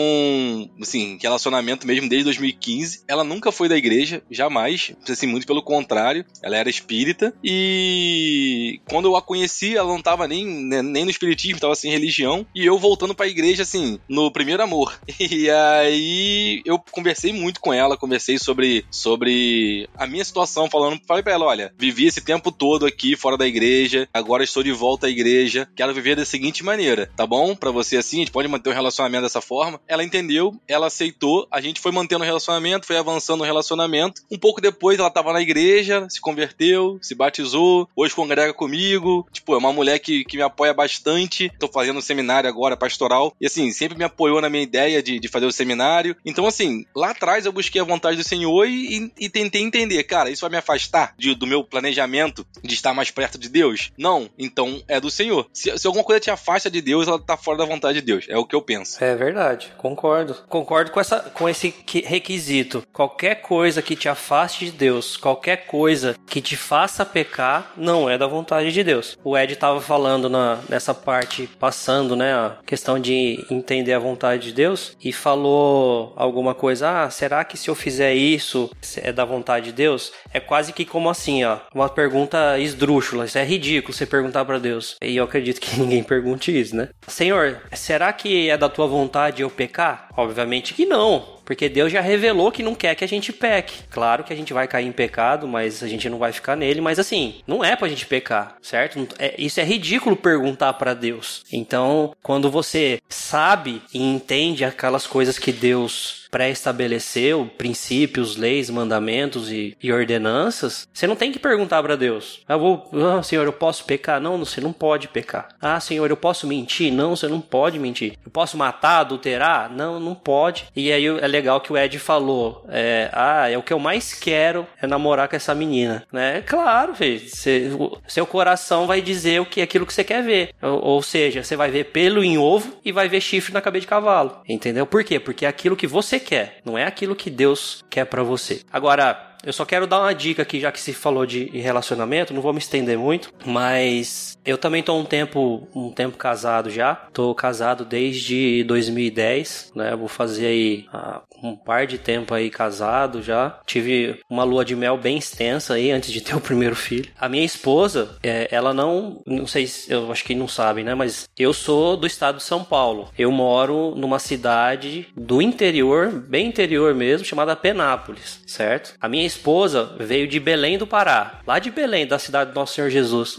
assim, relacionamento mesmo desde 2015. Ela nunca foi da igreja, jamais. Assim, muito pelo contrário. Ela era espírita. E quando eu a conheci, ela não tava nem, né, nem no espiritismo, tava sem religião. E eu voltando pra igreja, assim, no primeiro amor. E aí eu conversei muito com ela, conversei sobre, sobre a minha situação, falando, falei pra ela, olha, vivi esse tempo todo aqui fora da igreja, agora estou de volta à igreja, quero viver da seguinte maneira, tá bom? Pra você assim, a gente pode manter o relacionamento dessa forma. Ela entendeu, ela aceitou, a gente foi mantendo o relacionamento, foi avançando o relacionamento. Um pouco depois ela tava na igreja, se converteu, se batizou, hoje congrega comigo. Tipo, é uma mulher que, que me apoia bastante. Tô fazendo um seminário agora, pastoral, e assim, sempre me apoiou na minha ideia de, de fazer o seminário. Então, assim, lá atrás eu busquei a vontade do Senhor e, e- e tentei entender, cara, isso vai me afastar de- do meu planejamento de estar mais perto de Deus? Não, então é do Senhor. Se, se alguma coisa te afasta de Deus, ela tá fora da vontade de Deus. É o que eu penso. É verdade, concordo. Concordo com, essa, com esse requisito. Qualquer coisa que te afaste de Deus, qualquer coisa que te faça pecar, não é da vontade de Deus. O Ed tava falando na, nessa parte, passando, né, a questão de entender a vontade de Deus, e falou alguma coisa, ah, será que se eu fizer isso é da vontade de Deus? É quase que como assim, ó, uma pergunta esdrúxula, isso é ridículo você perguntar pra Deus. E eu acredito que ninguém pergunte isso, né? Senhor, será que é da tua vontade eu pecar? Obviamente que não. Porque Deus já revelou que não quer que a gente peque. Claro que a gente vai cair em pecado, mas a gente não vai ficar nele. Mas assim, não é pra gente pecar, certo? É- isso é ridículo perguntar pra Deus. Então, quando você sabe e entende aquelas coisas que Deus pré-estabeleceu, princípios, leis, mandamentos e, e ordenanças, você não tem que perguntar pra Deus. Ah, vou, ah, Senhor, eu posso pecar? Não, você não pode pecar. Ah, Senhor, eu posso mentir? Não, você não pode mentir. Eu posso matar, adulterar? Não, não pode. E aí é legal que o Ed falou, é, ah, é o que eu mais quero é namorar com essa menina, né? Claro, filho, seu coração vai dizer o que aquilo que você quer ver. Ou, ou seja, você vai ver pelo em ovo e vai ver chifre na cabeça de cavalo. Entendeu? Por quê? Porque é aquilo que você quer, não é aquilo que Deus quer pra você. Agora, Eu só quero dar uma dica aqui, já que se falou de relacionamento, não vou me estender muito, mas eu também tô um tempo, um tempo casado já. Tô casado desde 2010, né? Vou fazer aí ah, um par de tempo aí casado já. Tive uma lua de mel bem extensa aí antes de ter o primeiro filho. A minha esposa, é, ela não, não sei se, eu acho que não sabem, né? Mas eu sou do estado de São Paulo. Eu moro numa cidade do interior, bem interior mesmo, chamada Penápolis, certo? A minha esposa veio de Belém do Pará, lá de Belém, da cidade do Nosso Senhor Jesus.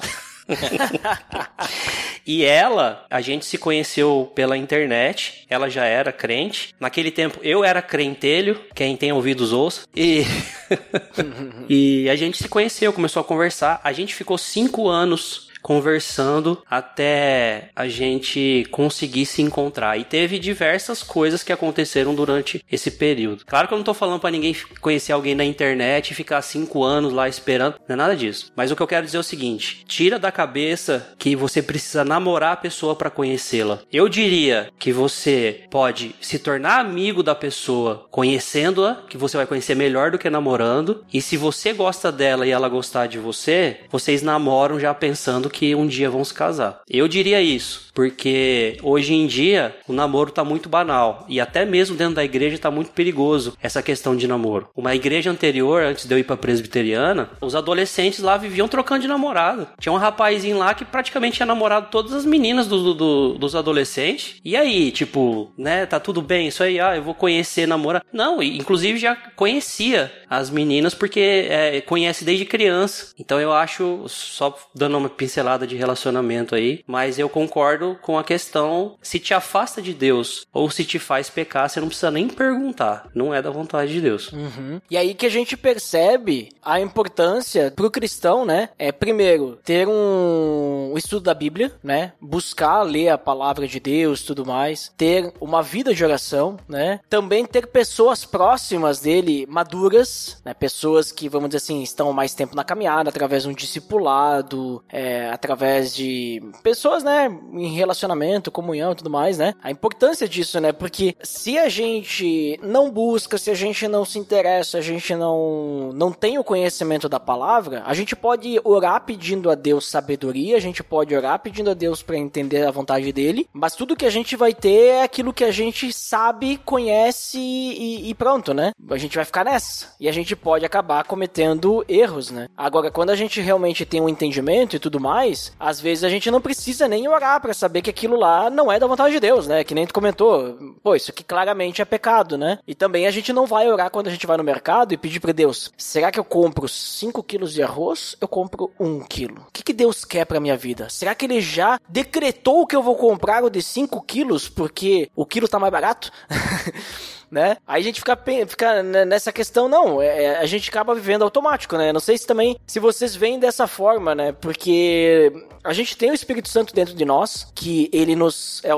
e ela, a gente se conheceu pela internet, ela já era crente. Naquele tempo eu era crentelho, quem tem ouvidos ouça. E, e a gente se conheceu, começou a conversar. A gente ficou cinco anos conversando até a gente conseguir se encontrar. E teve diversas coisas que aconteceram durante esse período. Claro que eu não tô falando para ninguém conhecer alguém na internet e ficar cinco anos lá esperando, não é nada disso. Mas o que eu quero dizer é o seguinte: tira da cabeça que você precisa namorar a pessoa para conhecê-la. Eu diria que você pode se tornar amigo da pessoa conhecendo-a, que você vai conhecer melhor do que namorando. E se você gosta dela e ela gostar de você, vocês namoram já pensando que que um dia vão se casar. Eu diria isso, porque hoje em dia o namoro tá muito banal e até mesmo dentro da igreja tá muito perigoso essa questão de namoro. Uma igreja anterior, antes de eu ir pra presbiteriana, os adolescentes lá viviam trocando de namorado. Tinha um rapazinho lá que praticamente tinha namorado todas as meninas do, do, dos adolescentes. E aí, tipo, né, tá tudo bem, isso aí, ah, eu vou conhecer, namorar. Não, inclusive já conhecia as meninas porque é, conhece desde criança. Então eu acho, só dando uma pincelada pincelada de relacionamento aí, mas eu concordo com a questão: se te afasta de Deus ou se te faz pecar, você não precisa nem perguntar. Não é da vontade de Deus. Uhum. E aí que a gente percebe a importância pro cristão, né? É primeiro ter um estudo da Bíblia, né? Buscar ler a palavra de Deus, tudo mais, ter uma vida de oração, né? Também ter pessoas próximas dele, maduras, né? Pessoas que, vamos dizer assim, estão mais tempo na caminhada através de um discipulado, é, através de pessoas, né, em relacionamento, comunhão e tudo mais, né? A importância disso, né? Porque se a gente não busca, se a gente não se interessa, a gente não não tem o conhecimento da palavra, a gente pode orar pedindo a Deus sabedoria, a gente pode orar pedindo a Deus para entender a vontade dele, mas tudo que a gente vai ter é aquilo que a gente sabe, conhece e, e pronto, né? A gente vai ficar nessa. E a gente pode acabar cometendo erros, né? Agora, quando a gente realmente tem um entendimento e tudo mais, mais, às vezes a gente não precisa nem orar para saber que aquilo lá não é da vontade de Deus, né? Que nem tu comentou. Pô, isso aqui claramente é pecado, né? E também a gente não vai orar quando a gente vai no mercado e pedir para Deus: será que eu compro 5 quilos de arroz? Eu compro 1 quilo. O que, que Deus quer pra minha vida? Será que ele já decretou que eu vou comprar o de 5 quilos porque o quilo tá mais barato? né? Aí a gente fica, fica nessa questão, não, é, é, a gente acaba vivendo automático, né? Não sei se também, se vocês veem dessa forma, né? Porque a gente tem o Espírito Santo dentro de nós, que ele nos, é,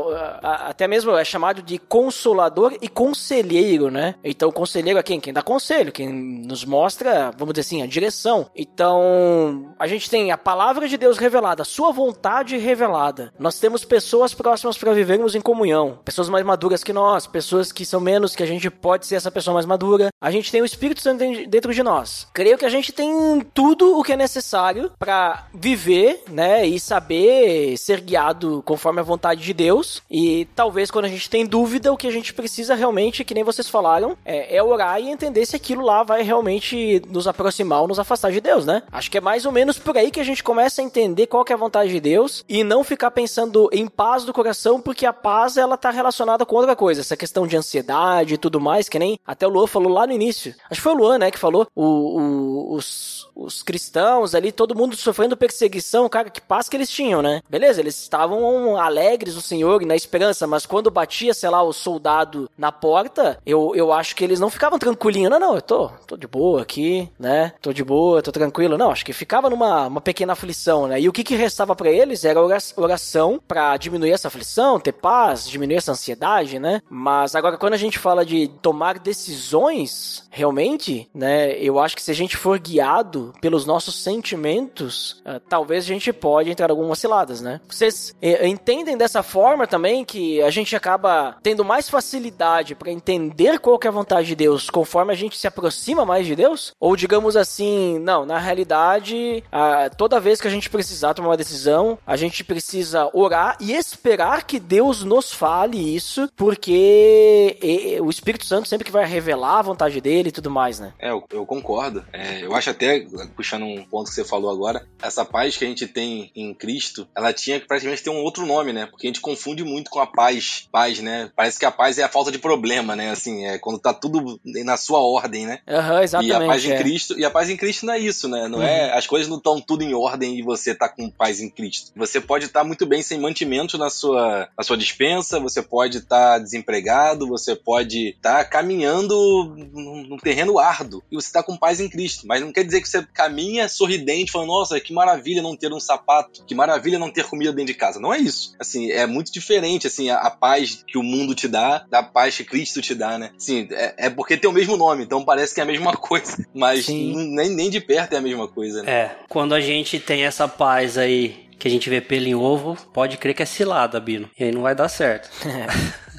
até mesmo é chamado de consolador e conselheiro, né? Então, conselheiro é quem? Quem dá conselho, quem nos mostra, vamos dizer assim, a direção. Então, a gente tem a palavra de Deus revelada, a sua vontade revelada. Nós temos pessoas próximas para vivermos em comunhão, pessoas mais maduras que nós, pessoas que são menos que a gente pode ser essa pessoa mais madura. A gente tem o Espírito Santo dentro de nós. Creio que a gente tem tudo o que é necessário para viver, né, e saber ser guiado conforme a vontade de Deus. E talvez quando a gente tem dúvida, o que a gente precisa realmente, que nem vocês falaram, é, é orar e entender se aquilo lá vai realmente nos aproximar ou nos afastar de Deus, né? Acho que é mais ou menos por aí que a gente começa a entender qual é a vontade de Deus e não ficar pensando em paz do coração, porque a paz ela tá relacionada com outra coisa, essa questão de ansiedade, e tudo mais, que nem até o Luan falou lá no início. Acho que foi o Luan, né, que falou. O, o, os, os cristãos ali, todo mundo sofrendo perseguição, cara, que paz que eles tinham, né? Beleza, eles estavam alegres no Senhor e na esperança, mas quando batia, sei lá, o soldado na porta, eu, eu acho que eles não ficavam tranquilinhos. Não, não, eu tô, tô de boa aqui, né? Tô de boa, tô tranquilo. Não, acho que ficava numa uma pequena aflição, né? E o que que restava para eles era oração para diminuir essa aflição, ter paz, diminuir essa ansiedade, né? Mas agora quando a gente fala fala de tomar decisões, realmente, né? Eu acho que se a gente for guiado pelos nossos sentimentos, uh, talvez a gente pode entrar em algumas ciladas, né? Vocês eh, entendem dessa forma também que a gente acaba tendo mais facilidade para entender qual que é a vontade de Deus conforme a gente se aproxima mais de Deus? Ou digamos assim, não, na realidade, a, toda vez que a gente precisar tomar uma decisão, a gente precisa orar e esperar que Deus nos fale isso, porque e, o Espírito Santo sempre que vai revelar a vontade dele e tudo mais, né? É, eu, eu concordo. É, eu acho até, puxando um ponto que você falou agora, essa paz que a gente tem em Cristo, ela tinha que praticamente ter um outro nome, né? Porque a gente confunde muito com a paz, paz, né? Parece que a paz é a falta de problema, né? Assim, é quando tá tudo na sua ordem, né? Aham, exatamente. E a paz é. em Cristo, e a paz em Cristo não é isso, né? Não é, as coisas não estão tudo em ordem e você tá com paz em Cristo. Você pode estar muito bem sem mantimento na sua, na sua dispensa, você pode estar desempregado, você pode estar caminhando num, num terreno árduo e você tá com paz em Cristo. Mas não quer dizer que você caminha sorridente, falando, nossa, que maravilha não ter um sapato, que maravilha não ter comida dentro de casa. Não é isso. Assim, é muito diferente, assim, a, a paz que o mundo te dá, da paz que Cristo te dá, né? Assim, é, é porque tem o mesmo nome, então parece que é a mesma coisa. Mas Sim. nem, nem de perto é a mesma coisa, né? É, quando a gente tem essa paz aí, que a gente vê pelo em ovo, pode crer que é cilada, Bino. E aí não vai dar certo.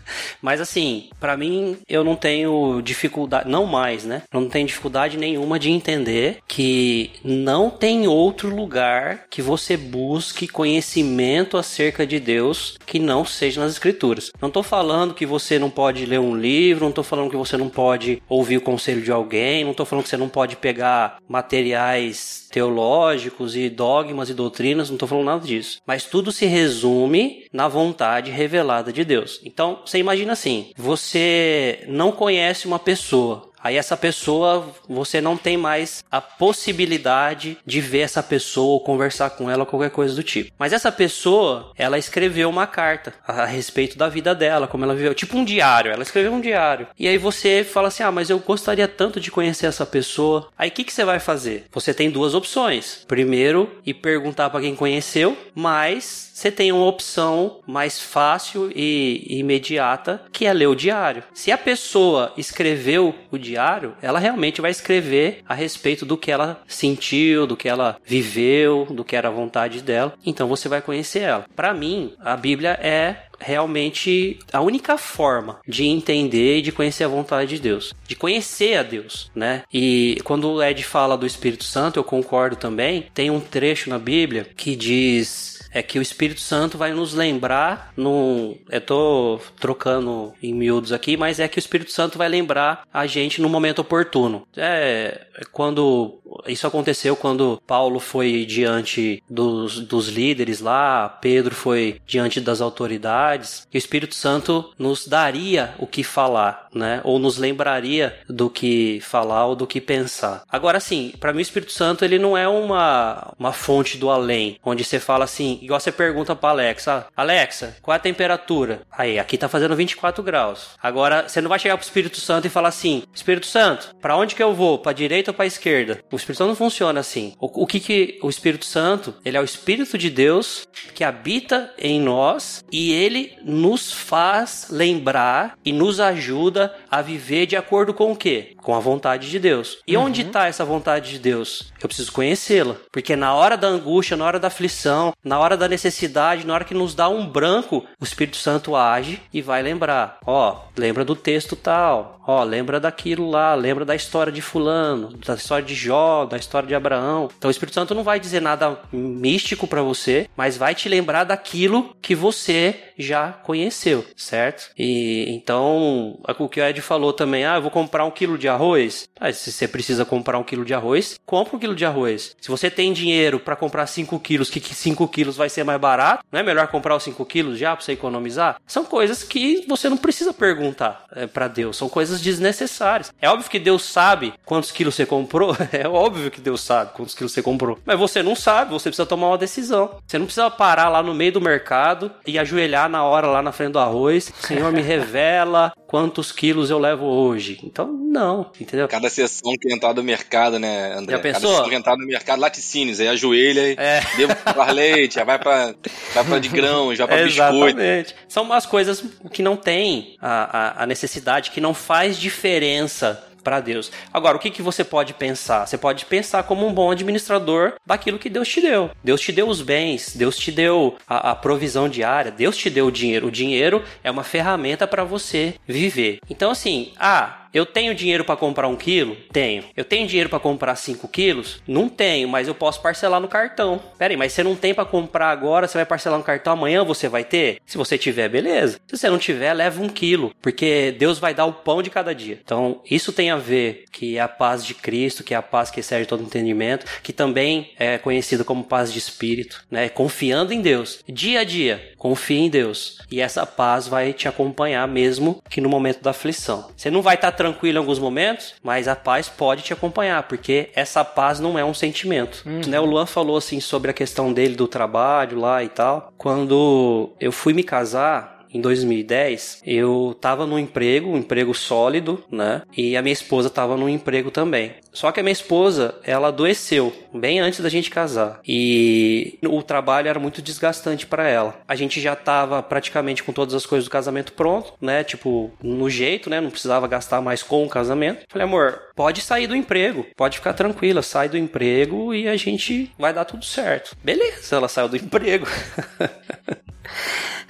Mas assim, pra mim, eu não tenho dificuldade, não mais, né? Eu não tenho dificuldade nenhuma de entender que não tem outro lugar que você busque conhecimento acerca de Deus que não seja nas escrituras. Não tô falando que você não pode ler um livro, não tô falando que você não pode ouvir o conselho de alguém, não tô falando que você não pode pegar materiais teológicos e dogmas e doutrinas, não tô falando nada disso. Mas tudo se resume na vontade revelada de Deus. Então, você imagina assim, você não conhece uma pessoa, Aí essa pessoa, você não tem mais a possibilidade de ver essa pessoa ou conversar com ela qualquer coisa do tipo. Mas essa pessoa, ela escreveu uma carta a respeito da vida dela, como ela viveu, tipo um diário. Ela escreveu um diário. E aí você fala assim: "Ah, mas eu gostaria tanto de conhecer essa pessoa". Aí o que que você vai fazer? Você tem duas opções. Primeiro, ir perguntar para quem conheceu, mas você tem uma opção mais fácil e imediata, que é ler o diário. Se a pessoa escreveu o diário, ela realmente vai escrever a respeito do que ela sentiu, do que ela viveu, do que era a vontade dela. Então você vai conhecer ela. Para mim, a Bíblia é realmente a única forma de entender e de conhecer a vontade de Deus, de conhecer a Deus, né? E quando o Ed fala do Espírito Santo, eu concordo também. Tem um trecho na Bíblia que diz é que o Espírito Santo vai nos lembrar no eu tô trocando em miúdos aqui, mas é que o Espírito Santo vai lembrar a gente no momento oportuno. É quando isso aconteceu quando Paulo foi diante dos, dos líderes lá, Pedro foi diante das autoridades, e o Espírito Santo nos daria o que falar, né? Ou nos lembraria do que falar ou do que pensar. Agora sim, para mim o Espírito Santo ele não é uma, uma fonte do além, onde você fala assim, igual você pergunta pra Alexa, Alexa, qual é a temperatura? Aí, aqui tá fazendo 24 graus. Agora, você não vai chegar pro Espírito Santo e falar assim, Espírito Santo, para onde que eu vou? Pra direita ou pra esquerda? O Espírito Santo não funciona assim. O, o que que o Espírito Santo, ele é o Espírito de Deus que habita em nós e ele nos faz lembrar e nos ajuda a viver de acordo com o quê? Com a vontade de Deus. E onde está essa vontade de Deus? Eu preciso conhecê-la. Porque na hora da angústia, na hora da aflição, na hora da necessidade, na hora que nos dá um branco, o Espírito Santo age e vai lembrar. Ó, lembra do texto tal. Ó, lembra daquilo lá. Lembra da história de Fulano, da história de Jó, da história de Abraão. Então o Espírito Santo não vai dizer nada místico para você, mas vai te lembrar daquilo que você já conheceu, certo? E então, o que o Ed falou também, ah, eu vou comprar um quilo de arroz. Ah, se você precisa comprar um quilo de arroz, compra um quilo de arroz. Se você tem dinheiro para comprar 5 quilos, que 5 quilos vai ser mais barato, não é melhor comprar os 5 quilos já para você economizar? São coisas que você não precisa perguntar é, para Deus, são coisas desnecessárias. É óbvio que Deus sabe quantos quilos você comprou, é óbvio que Deus sabe quantos quilos você comprou, mas você não sabe, você precisa tomar uma decisão. Você não precisa parar lá no meio do mercado e ajoelhar na hora lá na frente do arroz, Senhor me revela quantos quilos eu levo hoje. Então, não, entendeu? Cada sessão que entrar do mercado, né, André? Já pensou? Cada sessão que entrar no mercado, laticínios, aí ajoelha e É. devo comprar leite, já vai pra, vai pra de grão, já pra biscoito. Exatamente. São umas coisas que não tem a, a, a necessidade, que não faz diferença para Deus. Agora, o que, que você pode pensar? Você pode pensar como um bom administrador daquilo que Deus te deu. Deus te deu os bens, Deus te deu a, a provisão diária, Deus te deu o dinheiro. O dinheiro é uma ferramenta para você viver. Então, assim, ah, eu tenho dinheiro para comprar um quilo? Tenho. Eu tenho dinheiro para comprar 5 quilos? Não tenho, mas eu posso parcelar no cartão. Pera aí, mas você não tem para comprar agora, você vai parcelar no cartão, amanhã você vai ter? Se você tiver, beleza. Se você não tiver, leva um quilo, porque Deus vai dar o pão de cada dia. Então, isso tem a ver que a paz de Cristo, que é a paz que excede todo entendimento, que também é conhecida como paz de espírito, né? Confiando em Deus. Dia a dia, confia em Deus. E essa paz vai te acompanhar mesmo que no momento da aflição. Você não vai estar tá tranquilo em alguns momentos, mas a paz pode te acompanhar, porque essa paz não é um sentimento. Uhum. Né, o Luan falou assim sobre a questão dele do trabalho lá e tal. Quando eu fui me casar, em 2010, eu tava num emprego, um emprego sólido, né? E a minha esposa tava num emprego também. Só que a minha esposa, ela adoeceu bem antes da gente casar. E o trabalho era muito desgastante para ela. A gente já tava praticamente com todas as coisas do casamento pronto, né? Tipo, no jeito, né? Não precisava gastar mais com o casamento. Falei, amor, pode sair do emprego, pode ficar tranquila, sai do emprego e a gente vai dar tudo certo. Beleza, ela saiu do emprego.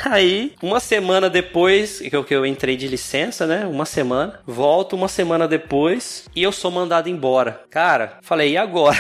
Aí, uma semana depois, que eu, que eu entrei de licença, né? Uma semana. Volto uma semana depois e eu sou mandado embora. Cara, falei, e agora?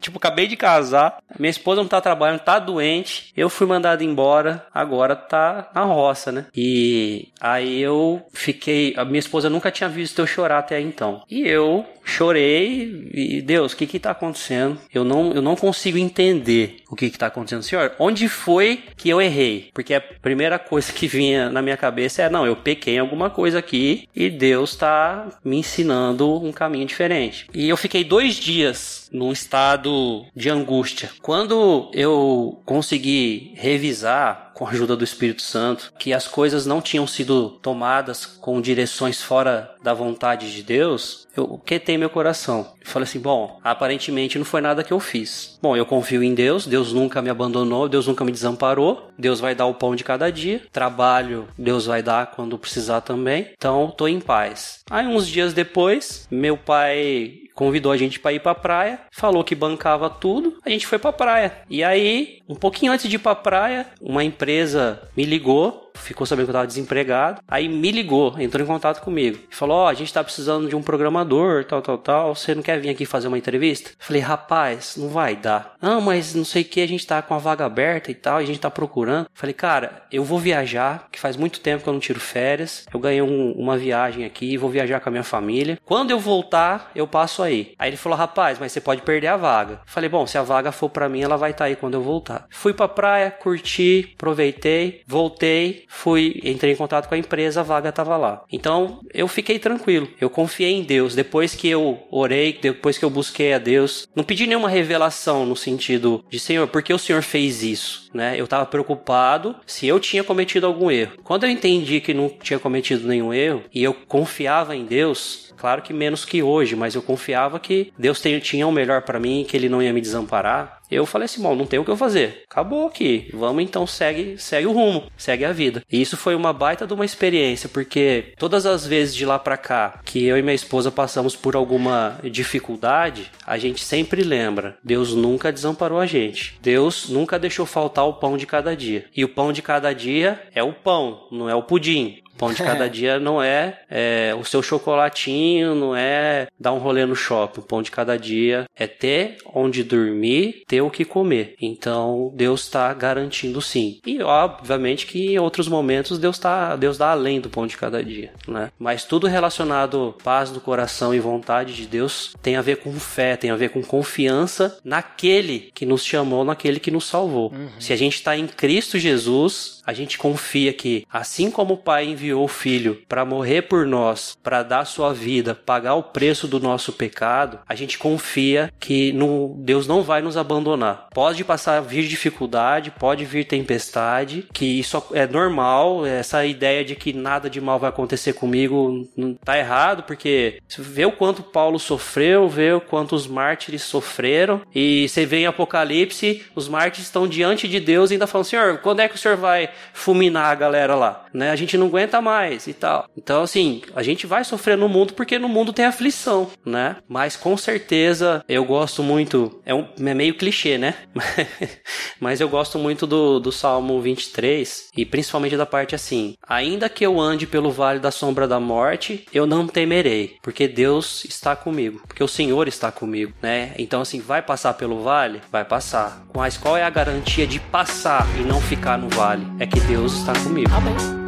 Tipo, acabei de casar, minha esposa não tá trabalhando, tá doente, eu fui mandado embora, agora tá na roça, né? E aí eu fiquei. A minha esposa nunca tinha visto eu chorar até então. E eu chorei e Deus, o que que tá acontecendo? Eu não, eu não consigo entender o que que tá acontecendo, Senhor. Onde foi que eu errei? Porque a primeira coisa que vinha na minha cabeça é, não, eu pequei em alguma coisa aqui e Deus tá me ensinando um caminho diferente. E eu fiquei dois dias num estado de angústia. Quando eu consegui revisar com a ajuda do Espírito Santo, que as coisas não tinham sido tomadas com direções fora da vontade de Deus, eu quietei meu coração. Falei assim: bom, aparentemente não foi nada que eu fiz. Bom, eu confio em Deus, Deus nunca me abandonou, Deus nunca me desamparou, Deus vai dar o pão de cada dia, trabalho, Deus vai dar quando precisar também, então tô em paz. Aí, uns dias depois, meu pai convidou a gente para ir pra praia, falou que bancava tudo, a gente foi pra praia. E aí, um pouquinho antes de ir pra praia, uma empresa me ligou ficou sabendo que eu estava desempregado, aí me ligou, entrou em contato comigo falou: Ó, oh, a gente está precisando de um programador, tal, tal, tal. Você não quer vir aqui fazer uma entrevista? Falei: Rapaz, não vai dar. Não, mas não sei o que, a gente tá com a vaga aberta e tal, a gente tá procurando. Falei: Cara, eu vou viajar, que faz muito tempo que eu não tiro férias. Eu ganhei um, uma viagem aqui, vou viajar com a minha família. Quando eu voltar, eu passo aí. Aí ele falou: Rapaz, mas você pode perder a vaga. Falei: Bom, se a vaga for para mim, ela vai estar tá aí quando eu voltar. Fui pra praia, curti, aproveitei, voltei, fui, entrei em contato com a empresa, a vaga estava lá. Então eu fiquei tranquilo, eu confiei em Deus. Depois que eu orei, depois que eu busquei a Deus, não pedi nenhuma revelação no sentido de Senhor, por que o Senhor fez isso? Né? Eu estava preocupado se eu tinha cometido algum erro. Quando eu entendi que não tinha cometido nenhum erro e eu confiava em Deus, Claro que menos que hoje, mas eu confiava que Deus tinha o melhor para mim, que Ele não ia me desamparar. Eu falei assim, bom, não tem o que eu fazer. Acabou aqui. Vamos então, segue, segue o rumo, segue a vida. E isso foi uma baita de uma experiência, porque todas as vezes de lá para cá que eu e minha esposa passamos por alguma dificuldade, a gente sempre lembra, Deus nunca desamparou a gente. Deus nunca deixou faltar o pão de cada dia. E o pão de cada dia é o pão, não é o pudim. Pão de cada dia não é, é, o seu chocolatinho, não é dar um rolê no shopping. O pão de cada dia é ter onde dormir, ter o que comer. Então Deus está garantindo sim. E obviamente que em outros momentos Deus tá, Deus dá além do pão de cada dia, né? Mas tudo relacionado paz do coração e vontade de Deus tem a ver com fé, tem a ver com confiança naquele que nos chamou, naquele que nos salvou. Uhum. Se a gente está em Cristo Jesus, a gente confia que assim como o Pai enviou enviou o Filho para morrer por nós, para dar sua vida, pagar o preço do nosso pecado, a gente confia que no, Deus não vai nos abandonar. Pode passar vir dificuldade, pode vir tempestade, que isso é normal. Essa ideia de que nada de mal vai acontecer comigo tá errado, porque vê o quanto Paulo sofreu, vê o quanto os mártires sofreram, e você vê em Apocalipse, os mártires estão diante de Deus e ainda falam: Senhor, quando é que o senhor vai fulminar a galera lá? Né? A gente não aguenta aguenta mais e tal. Então, assim, a gente vai sofrer no mundo porque no mundo tem aflição, né? Mas com certeza eu gosto muito, é, um, é meio clichê, né? Mas eu gosto muito do, do Salmo 23 e principalmente da parte assim: Ainda que eu ande pelo vale da sombra da morte, eu não temerei, porque Deus está comigo, porque o Senhor está comigo, né? Então, assim, vai passar pelo vale? Vai passar. Mas qual é a garantia de passar e não ficar no vale? É que Deus está comigo. Amém.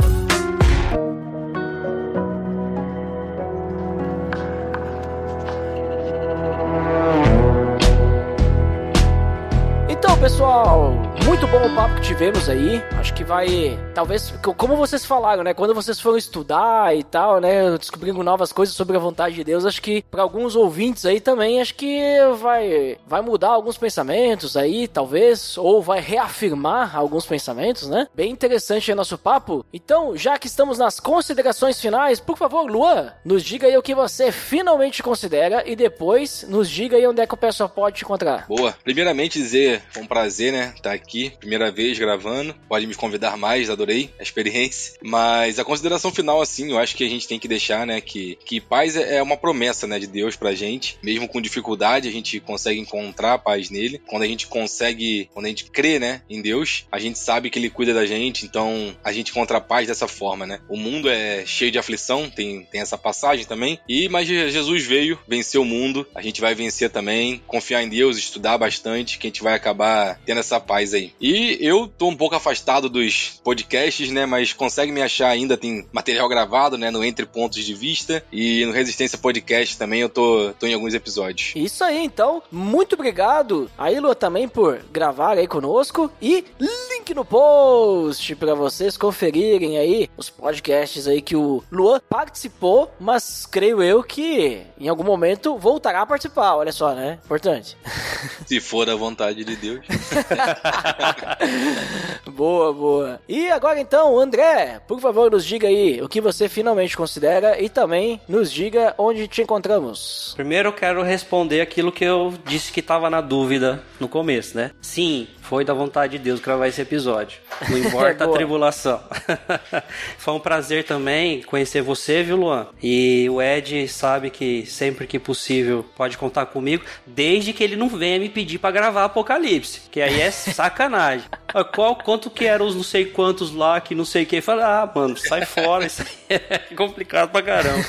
Muito bom o papo que tivemos aí. Acho que vai, talvez, como vocês falaram, né? Quando vocês foram estudar e tal, né? Descobrindo novas coisas sobre a vontade de Deus, acho que para alguns ouvintes aí também, acho que vai, vai mudar alguns pensamentos aí, talvez, ou vai reafirmar alguns pensamentos, né? Bem interessante o nosso papo. Então, já que estamos nas considerações finais, por favor, Luan, nos diga aí o que você finalmente considera e depois nos diga aí onde é que o pessoal pode te encontrar. Boa. Primeiramente dizer, é um prazer, né? Estar aqui aqui, primeira vez gravando. Pode me convidar mais, adorei a experiência. Mas a consideração final, assim, eu acho que a gente tem que deixar, né, que, que paz é, é uma promessa, né, de Deus pra gente. Mesmo com dificuldade, a gente consegue encontrar paz nele. Quando a gente consegue, quando a gente crê, né, em Deus, a gente sabe que ele cuida da gente, então a gente encontra paz dessa forma, né? O mundo é cheio de aflição, tem, tem essa passagem também. E mas Jesus veio, venceu o mundo, a gente vai vencer também, confiar em Deus, estudar bastante, que a gente vai acabar tendo essa paz aí. E eu tô um pouco afastado dos podcasts, né? Mas consegue me achar ainda, tem material gravado, né? No Entre Pontos de Vista. E no Resistência Podcast também eu tô, tô em alguns episódios. Isso aí, então. Muito obrigado a Ilua também por gravar aí conosco. E link no post para vocês conferirem aí os podcasts aí que o Luan participou, mas creio eu que em algum momento voltará a participar. Olha só, né? Importante. Se for da vontade de Deus. boa, boa. E agora então, André, por favor, nos diga aí o que você finalmente considera e também nos diga onde te encontramos. Primeiro eu quero responder aquilo que eu disse que estava na dúvida no começo, né? Sim, foi da vontade de Deus gravar esse episódio. Não importa a tribulação. Foi um prazer também conhecer você, viu, Luan? E o Ed sabe que sempre que possível pode contar comigo, desde que ele não venha me pedir para gravar Apocalipse, que aí é sacanagem. Ah, qual quanto que eram os não sei quantos lá que não sei o que? Falei, ah, mano, sai fora, isso aí é complicado pra caramba.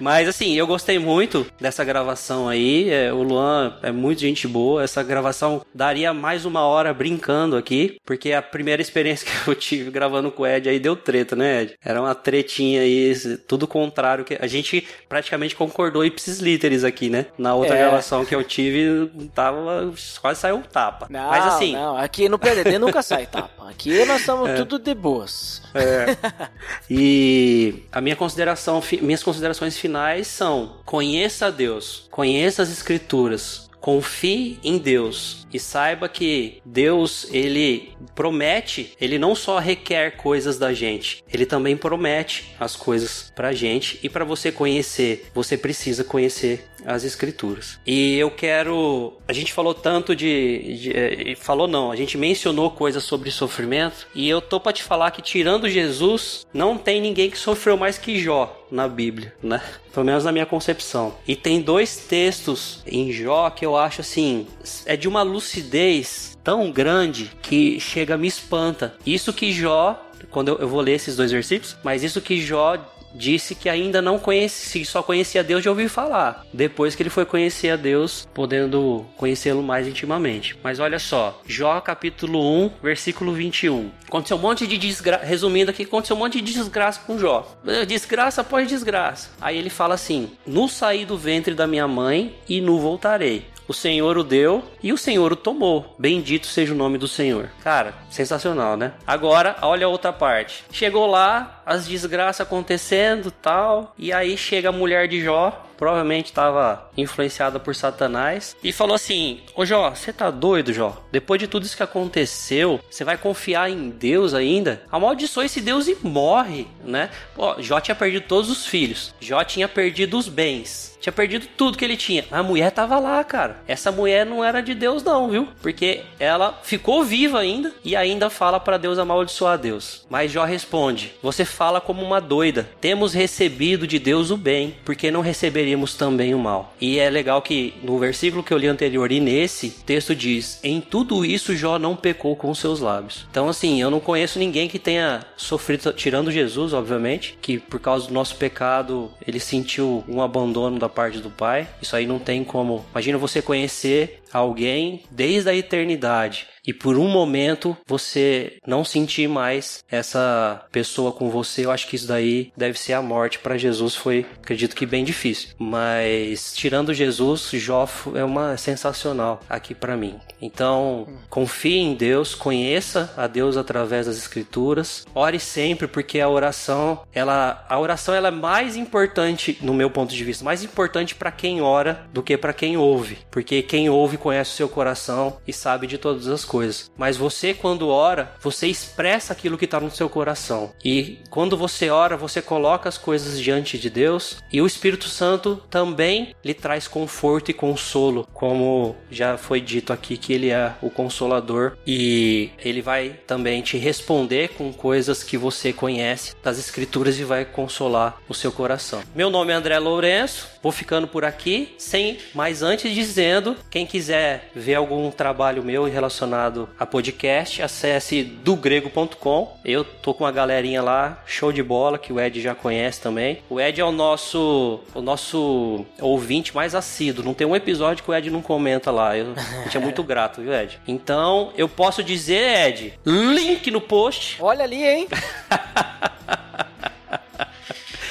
Mas assim, eu gostei muito dessa gravação aí. É, o Luan é muito gente boa. Essa gravação daria mais uma hora brincando aqui, porque a primeira experiência que eu tive gravando com o Ed aí deu treta, né, Ed? Era uma tretinha aí, tudo contrário que a gente praticamente concordou ipsis literis aqui, né? Na outra é. gravação que eu tive, tava quase saiu um tapa. Não, Mas assim, não, aqui no PDD nunca sai tapa. Aqui nós estamos é. tudo de boas. É. E a minha consideração, minhas considerações finais são: conheça a Deus, conheça as escrituras, confie em Deus e saiba que Deus, ele promete, ele não só requer coisas da gente, ele também promete as coisas pra gente e para você conhecer, você precisa conhecer as escrituras. E eu quero, a gente falou tanto de, de eh, falou não, a gente mencionou coisas sobre sofrimento e eu tô para te falar que tirando Jesus, não tem ninguém que sofreu mais que Jó na Bíblia, né? Pelo menos na minha concepção. E tem dois textos em Jó que eu acho assim, é de uma lucidez tão grande que chega me espanta. Isso que Jó, quando eu, eu vou ler esses dois versículos, mas isso que Jó disse que ainda não conhecia, só conhecia Deus de ouvir falar. Depois que ele foi conhecer a Deus, podendo conhecê-lo mais intimamente. Mas olha só, Jó capítulo 1, versículo 21. Aconteceu um monte de desgraça, resumindo aqui, aconteceu um monte de desgraça com Jó. Desgraça após desgraça. Aí ele fala assim: "No saí do ventre da minha mãe e no voltarei. O Senhor o deu e o Senhor o tomou. Bendito seja o nome do Senhor. Cara, sensacional, né? Agora, olha a outra parte. Chegou lá, as desgraças acontecendo, tal, e aí chega a mulher de Jó provavelmente estava influenciada por Satanás, e falou assim: Ô Jó, você tá doido, Jó? Depois de tudo isso que aconteceu, você vai confiar em Deus ainda? Amaldiçoa esse Deus e morre, né? Pô, Jó tinha perdido todos os filhos, Jó tinha perdido os bens. Tinha perdido tudo que ele tinha. A mulher tava lá, cara. Essa mulher não era de Deus, não, viu? Porque ela ficou viva ainda e ainda fala para Deus amaldiçoar Deus. Mas Jó responde: Você fala como uma doida. Temos recebido de Deus o bem, porque não receberíamos também o mal. E é legal que no versículo que eu li anterior e nesse texto diz: Em tudo isso Jó não pecou com seus lábios. Então, assim, eu não conheço ninguém que tenha sofrido, tirando Jesus, obviamente, que por causa do nosso pecado ele sentiu um abandono da parte do Pai. Isso aí não tem como. Imagina você conhecer alguém desde a eternidade e por um momento você não sentir mais essa pessoa com você, eu acho que isso daí deve ser a morte para Jesus foi, acredito que bem difícil. Mas tirando Jesus, Jó é uma sensacional aqui para mim. Então, confie em Deus, conheça a Deus através das escrituras. Ore sempre porque a oração, ela a oração ela é mais importante no meu ponto de vista, mais importante para quem ora do que para quem ouve, porque quem ouve conhece o seu coração e sabe de todas as coisas. Mas você, quando ora, você expressa aquilo que está no seu coração. E quando você ora, você coloca as coisas diante de Deus e o Espírito Santo também lhe traz conforto e consolo, como já foi dito aqui que ele é o consolador e ele vai também te responder com coisas que você conhece das escrituras e vai consolar o seu coração. Meu nome é André Lourenço, vou ficando por aqui, sem mais antes dizendo, quem quiser ver algum trabalho meu relacionado a podcast, acesse dogrego.com. Eu tô com uma galerinha lá, show de bola, que o Ed já conhece também. O Ed é o nosso o nosso ouvinte mais assíduo. Não tem um episódio que o Ed não comenta lá. Eu, a gente é muito grato, viu, Ed? Então, eu posso dizer, Ed, link no post. Olha ali, hein?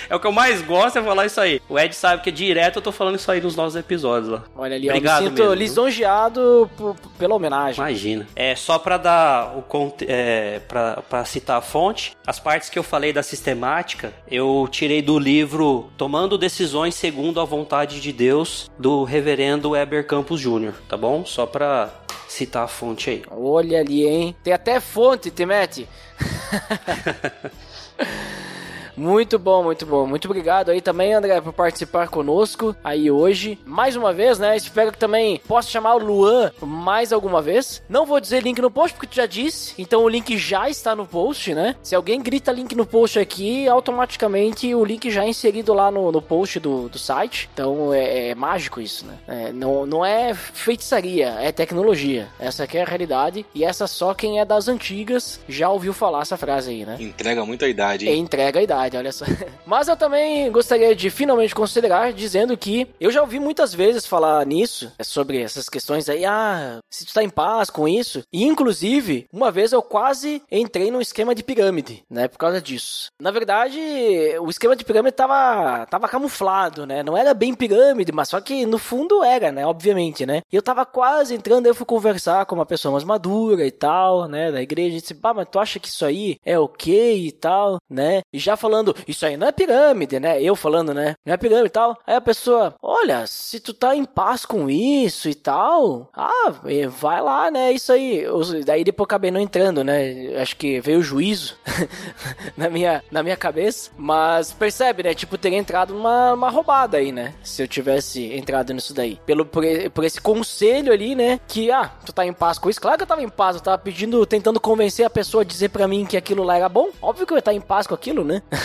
É o que eu mais gosto é falar isso aí. O Ed sabe que direto eu tô falando isso aí nos nossos episódios lá. Olha ali, Obrigado eu me sinto mesmo, lisonjeado por- pela homenagem. Imagina. É só pra dar o conte- é, pra, pra citar a fonte, as partes que eu falei da sistemática, eu tirei do livro Tomando Decisões Segundo a Vontade de Deus, do reverendo Weber Campos Jr., tá bom? Só pra citar a fonte aí. Olha ali, hein? Tem até fonte, Temete. Muito bom, muito bom. Muito obrigado aí também, André, por participar conosco aí hoje. Mais uma vez, né? Espero que também possa chamar o Luan mais alguma vez. Não vou dizer link no post, porque tu já disse. Então o link já está no post, né? Se alguém grita link no post aqui, automaticamente o link já é inserido lá no, no post do, do site. Então é, é mágico isso, né? É, não, não é feitiçaria, é tecnologia. Essa aqui é a realidade. E essa só quem é das antigas já ouviu falar essa frase aí, né? Entrega muita idade, hein? entrega a idade, olha só. Mas eu também gostaria de finalmente considerar dizendo que eu já ouvi muitas vezes falar nisso, é sobre essas questões aí, ah, se tu tá em paz com isso. E inclusive, uma vez eu quase entrei num esquema de pirâmide, né, por causa disso. Na verdade, o esquema de pirâmide tava, tava camuflado, né, não era bem pirâmide, mas só que no fundo era, né, obviamente, né. E eu tava quase entrando, eu fui conversar com uma pessoa mais madura e tal, né, da igreja, e disse, pá, mas tu acha que isso aí é ok e tal, né? E já falando, isso aí não é pirâmide, né? Eu falando, né? Não é pirâmide e tal. Aí a pessoa, olha, se tu tá em paz com isso e tal, ah, vai lá, né? Isso aí. Daí depois acabei não entrando, né? Acho que veio o juízo na, minha, na minha cabeça. Mas percebe, né? Tipo, teria entrado numa, numa roubada aí, né? Se eu tivesse entrado nisso daí. Pelo, por, por esse conselho ali, né? Que, ah, tu tá em paz com isso? Claro que eu tava em paz. Eu tava pedindo, tentando convencer a pessoa a dizer pra mim que aquilo lá era bom. Óbvio que eu ia estar em paz com aquilo, né?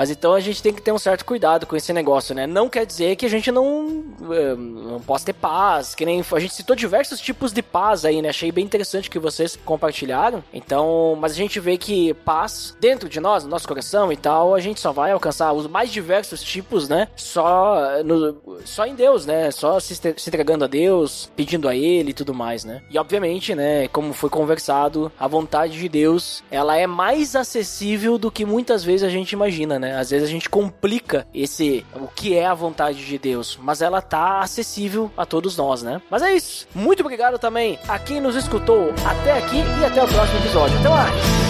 Mas então a gente tem que ter um certo cuidado com esse negócio, né? Não quer dizer que a gente não, eh, não possa ter paz, que nem a gente citou diversos tipos de paz aí, né? Achei bem interessante que vocês compartilharam. Então, mas a gente vê que paz dentro de nós, no nosso coração e tal, a gente só vai alcançar os mais diversos tipos, né? Só no, só em Deus, né? Só se, se entregando a Deus, pedindo a Ele e tudo mais, né? E obviamente, né? Como foi conversado, a vontade de Deus, ela é mais acessível do que muitas vezes a gente imagina, né? Às vezes a gente complica esse o que é a vontade de Deus, mas ela tá acessível a todos nós, né? Mas é isso. Muito obrigado também a quem nos escutou até aqui e até o próximo episódio. Até mais.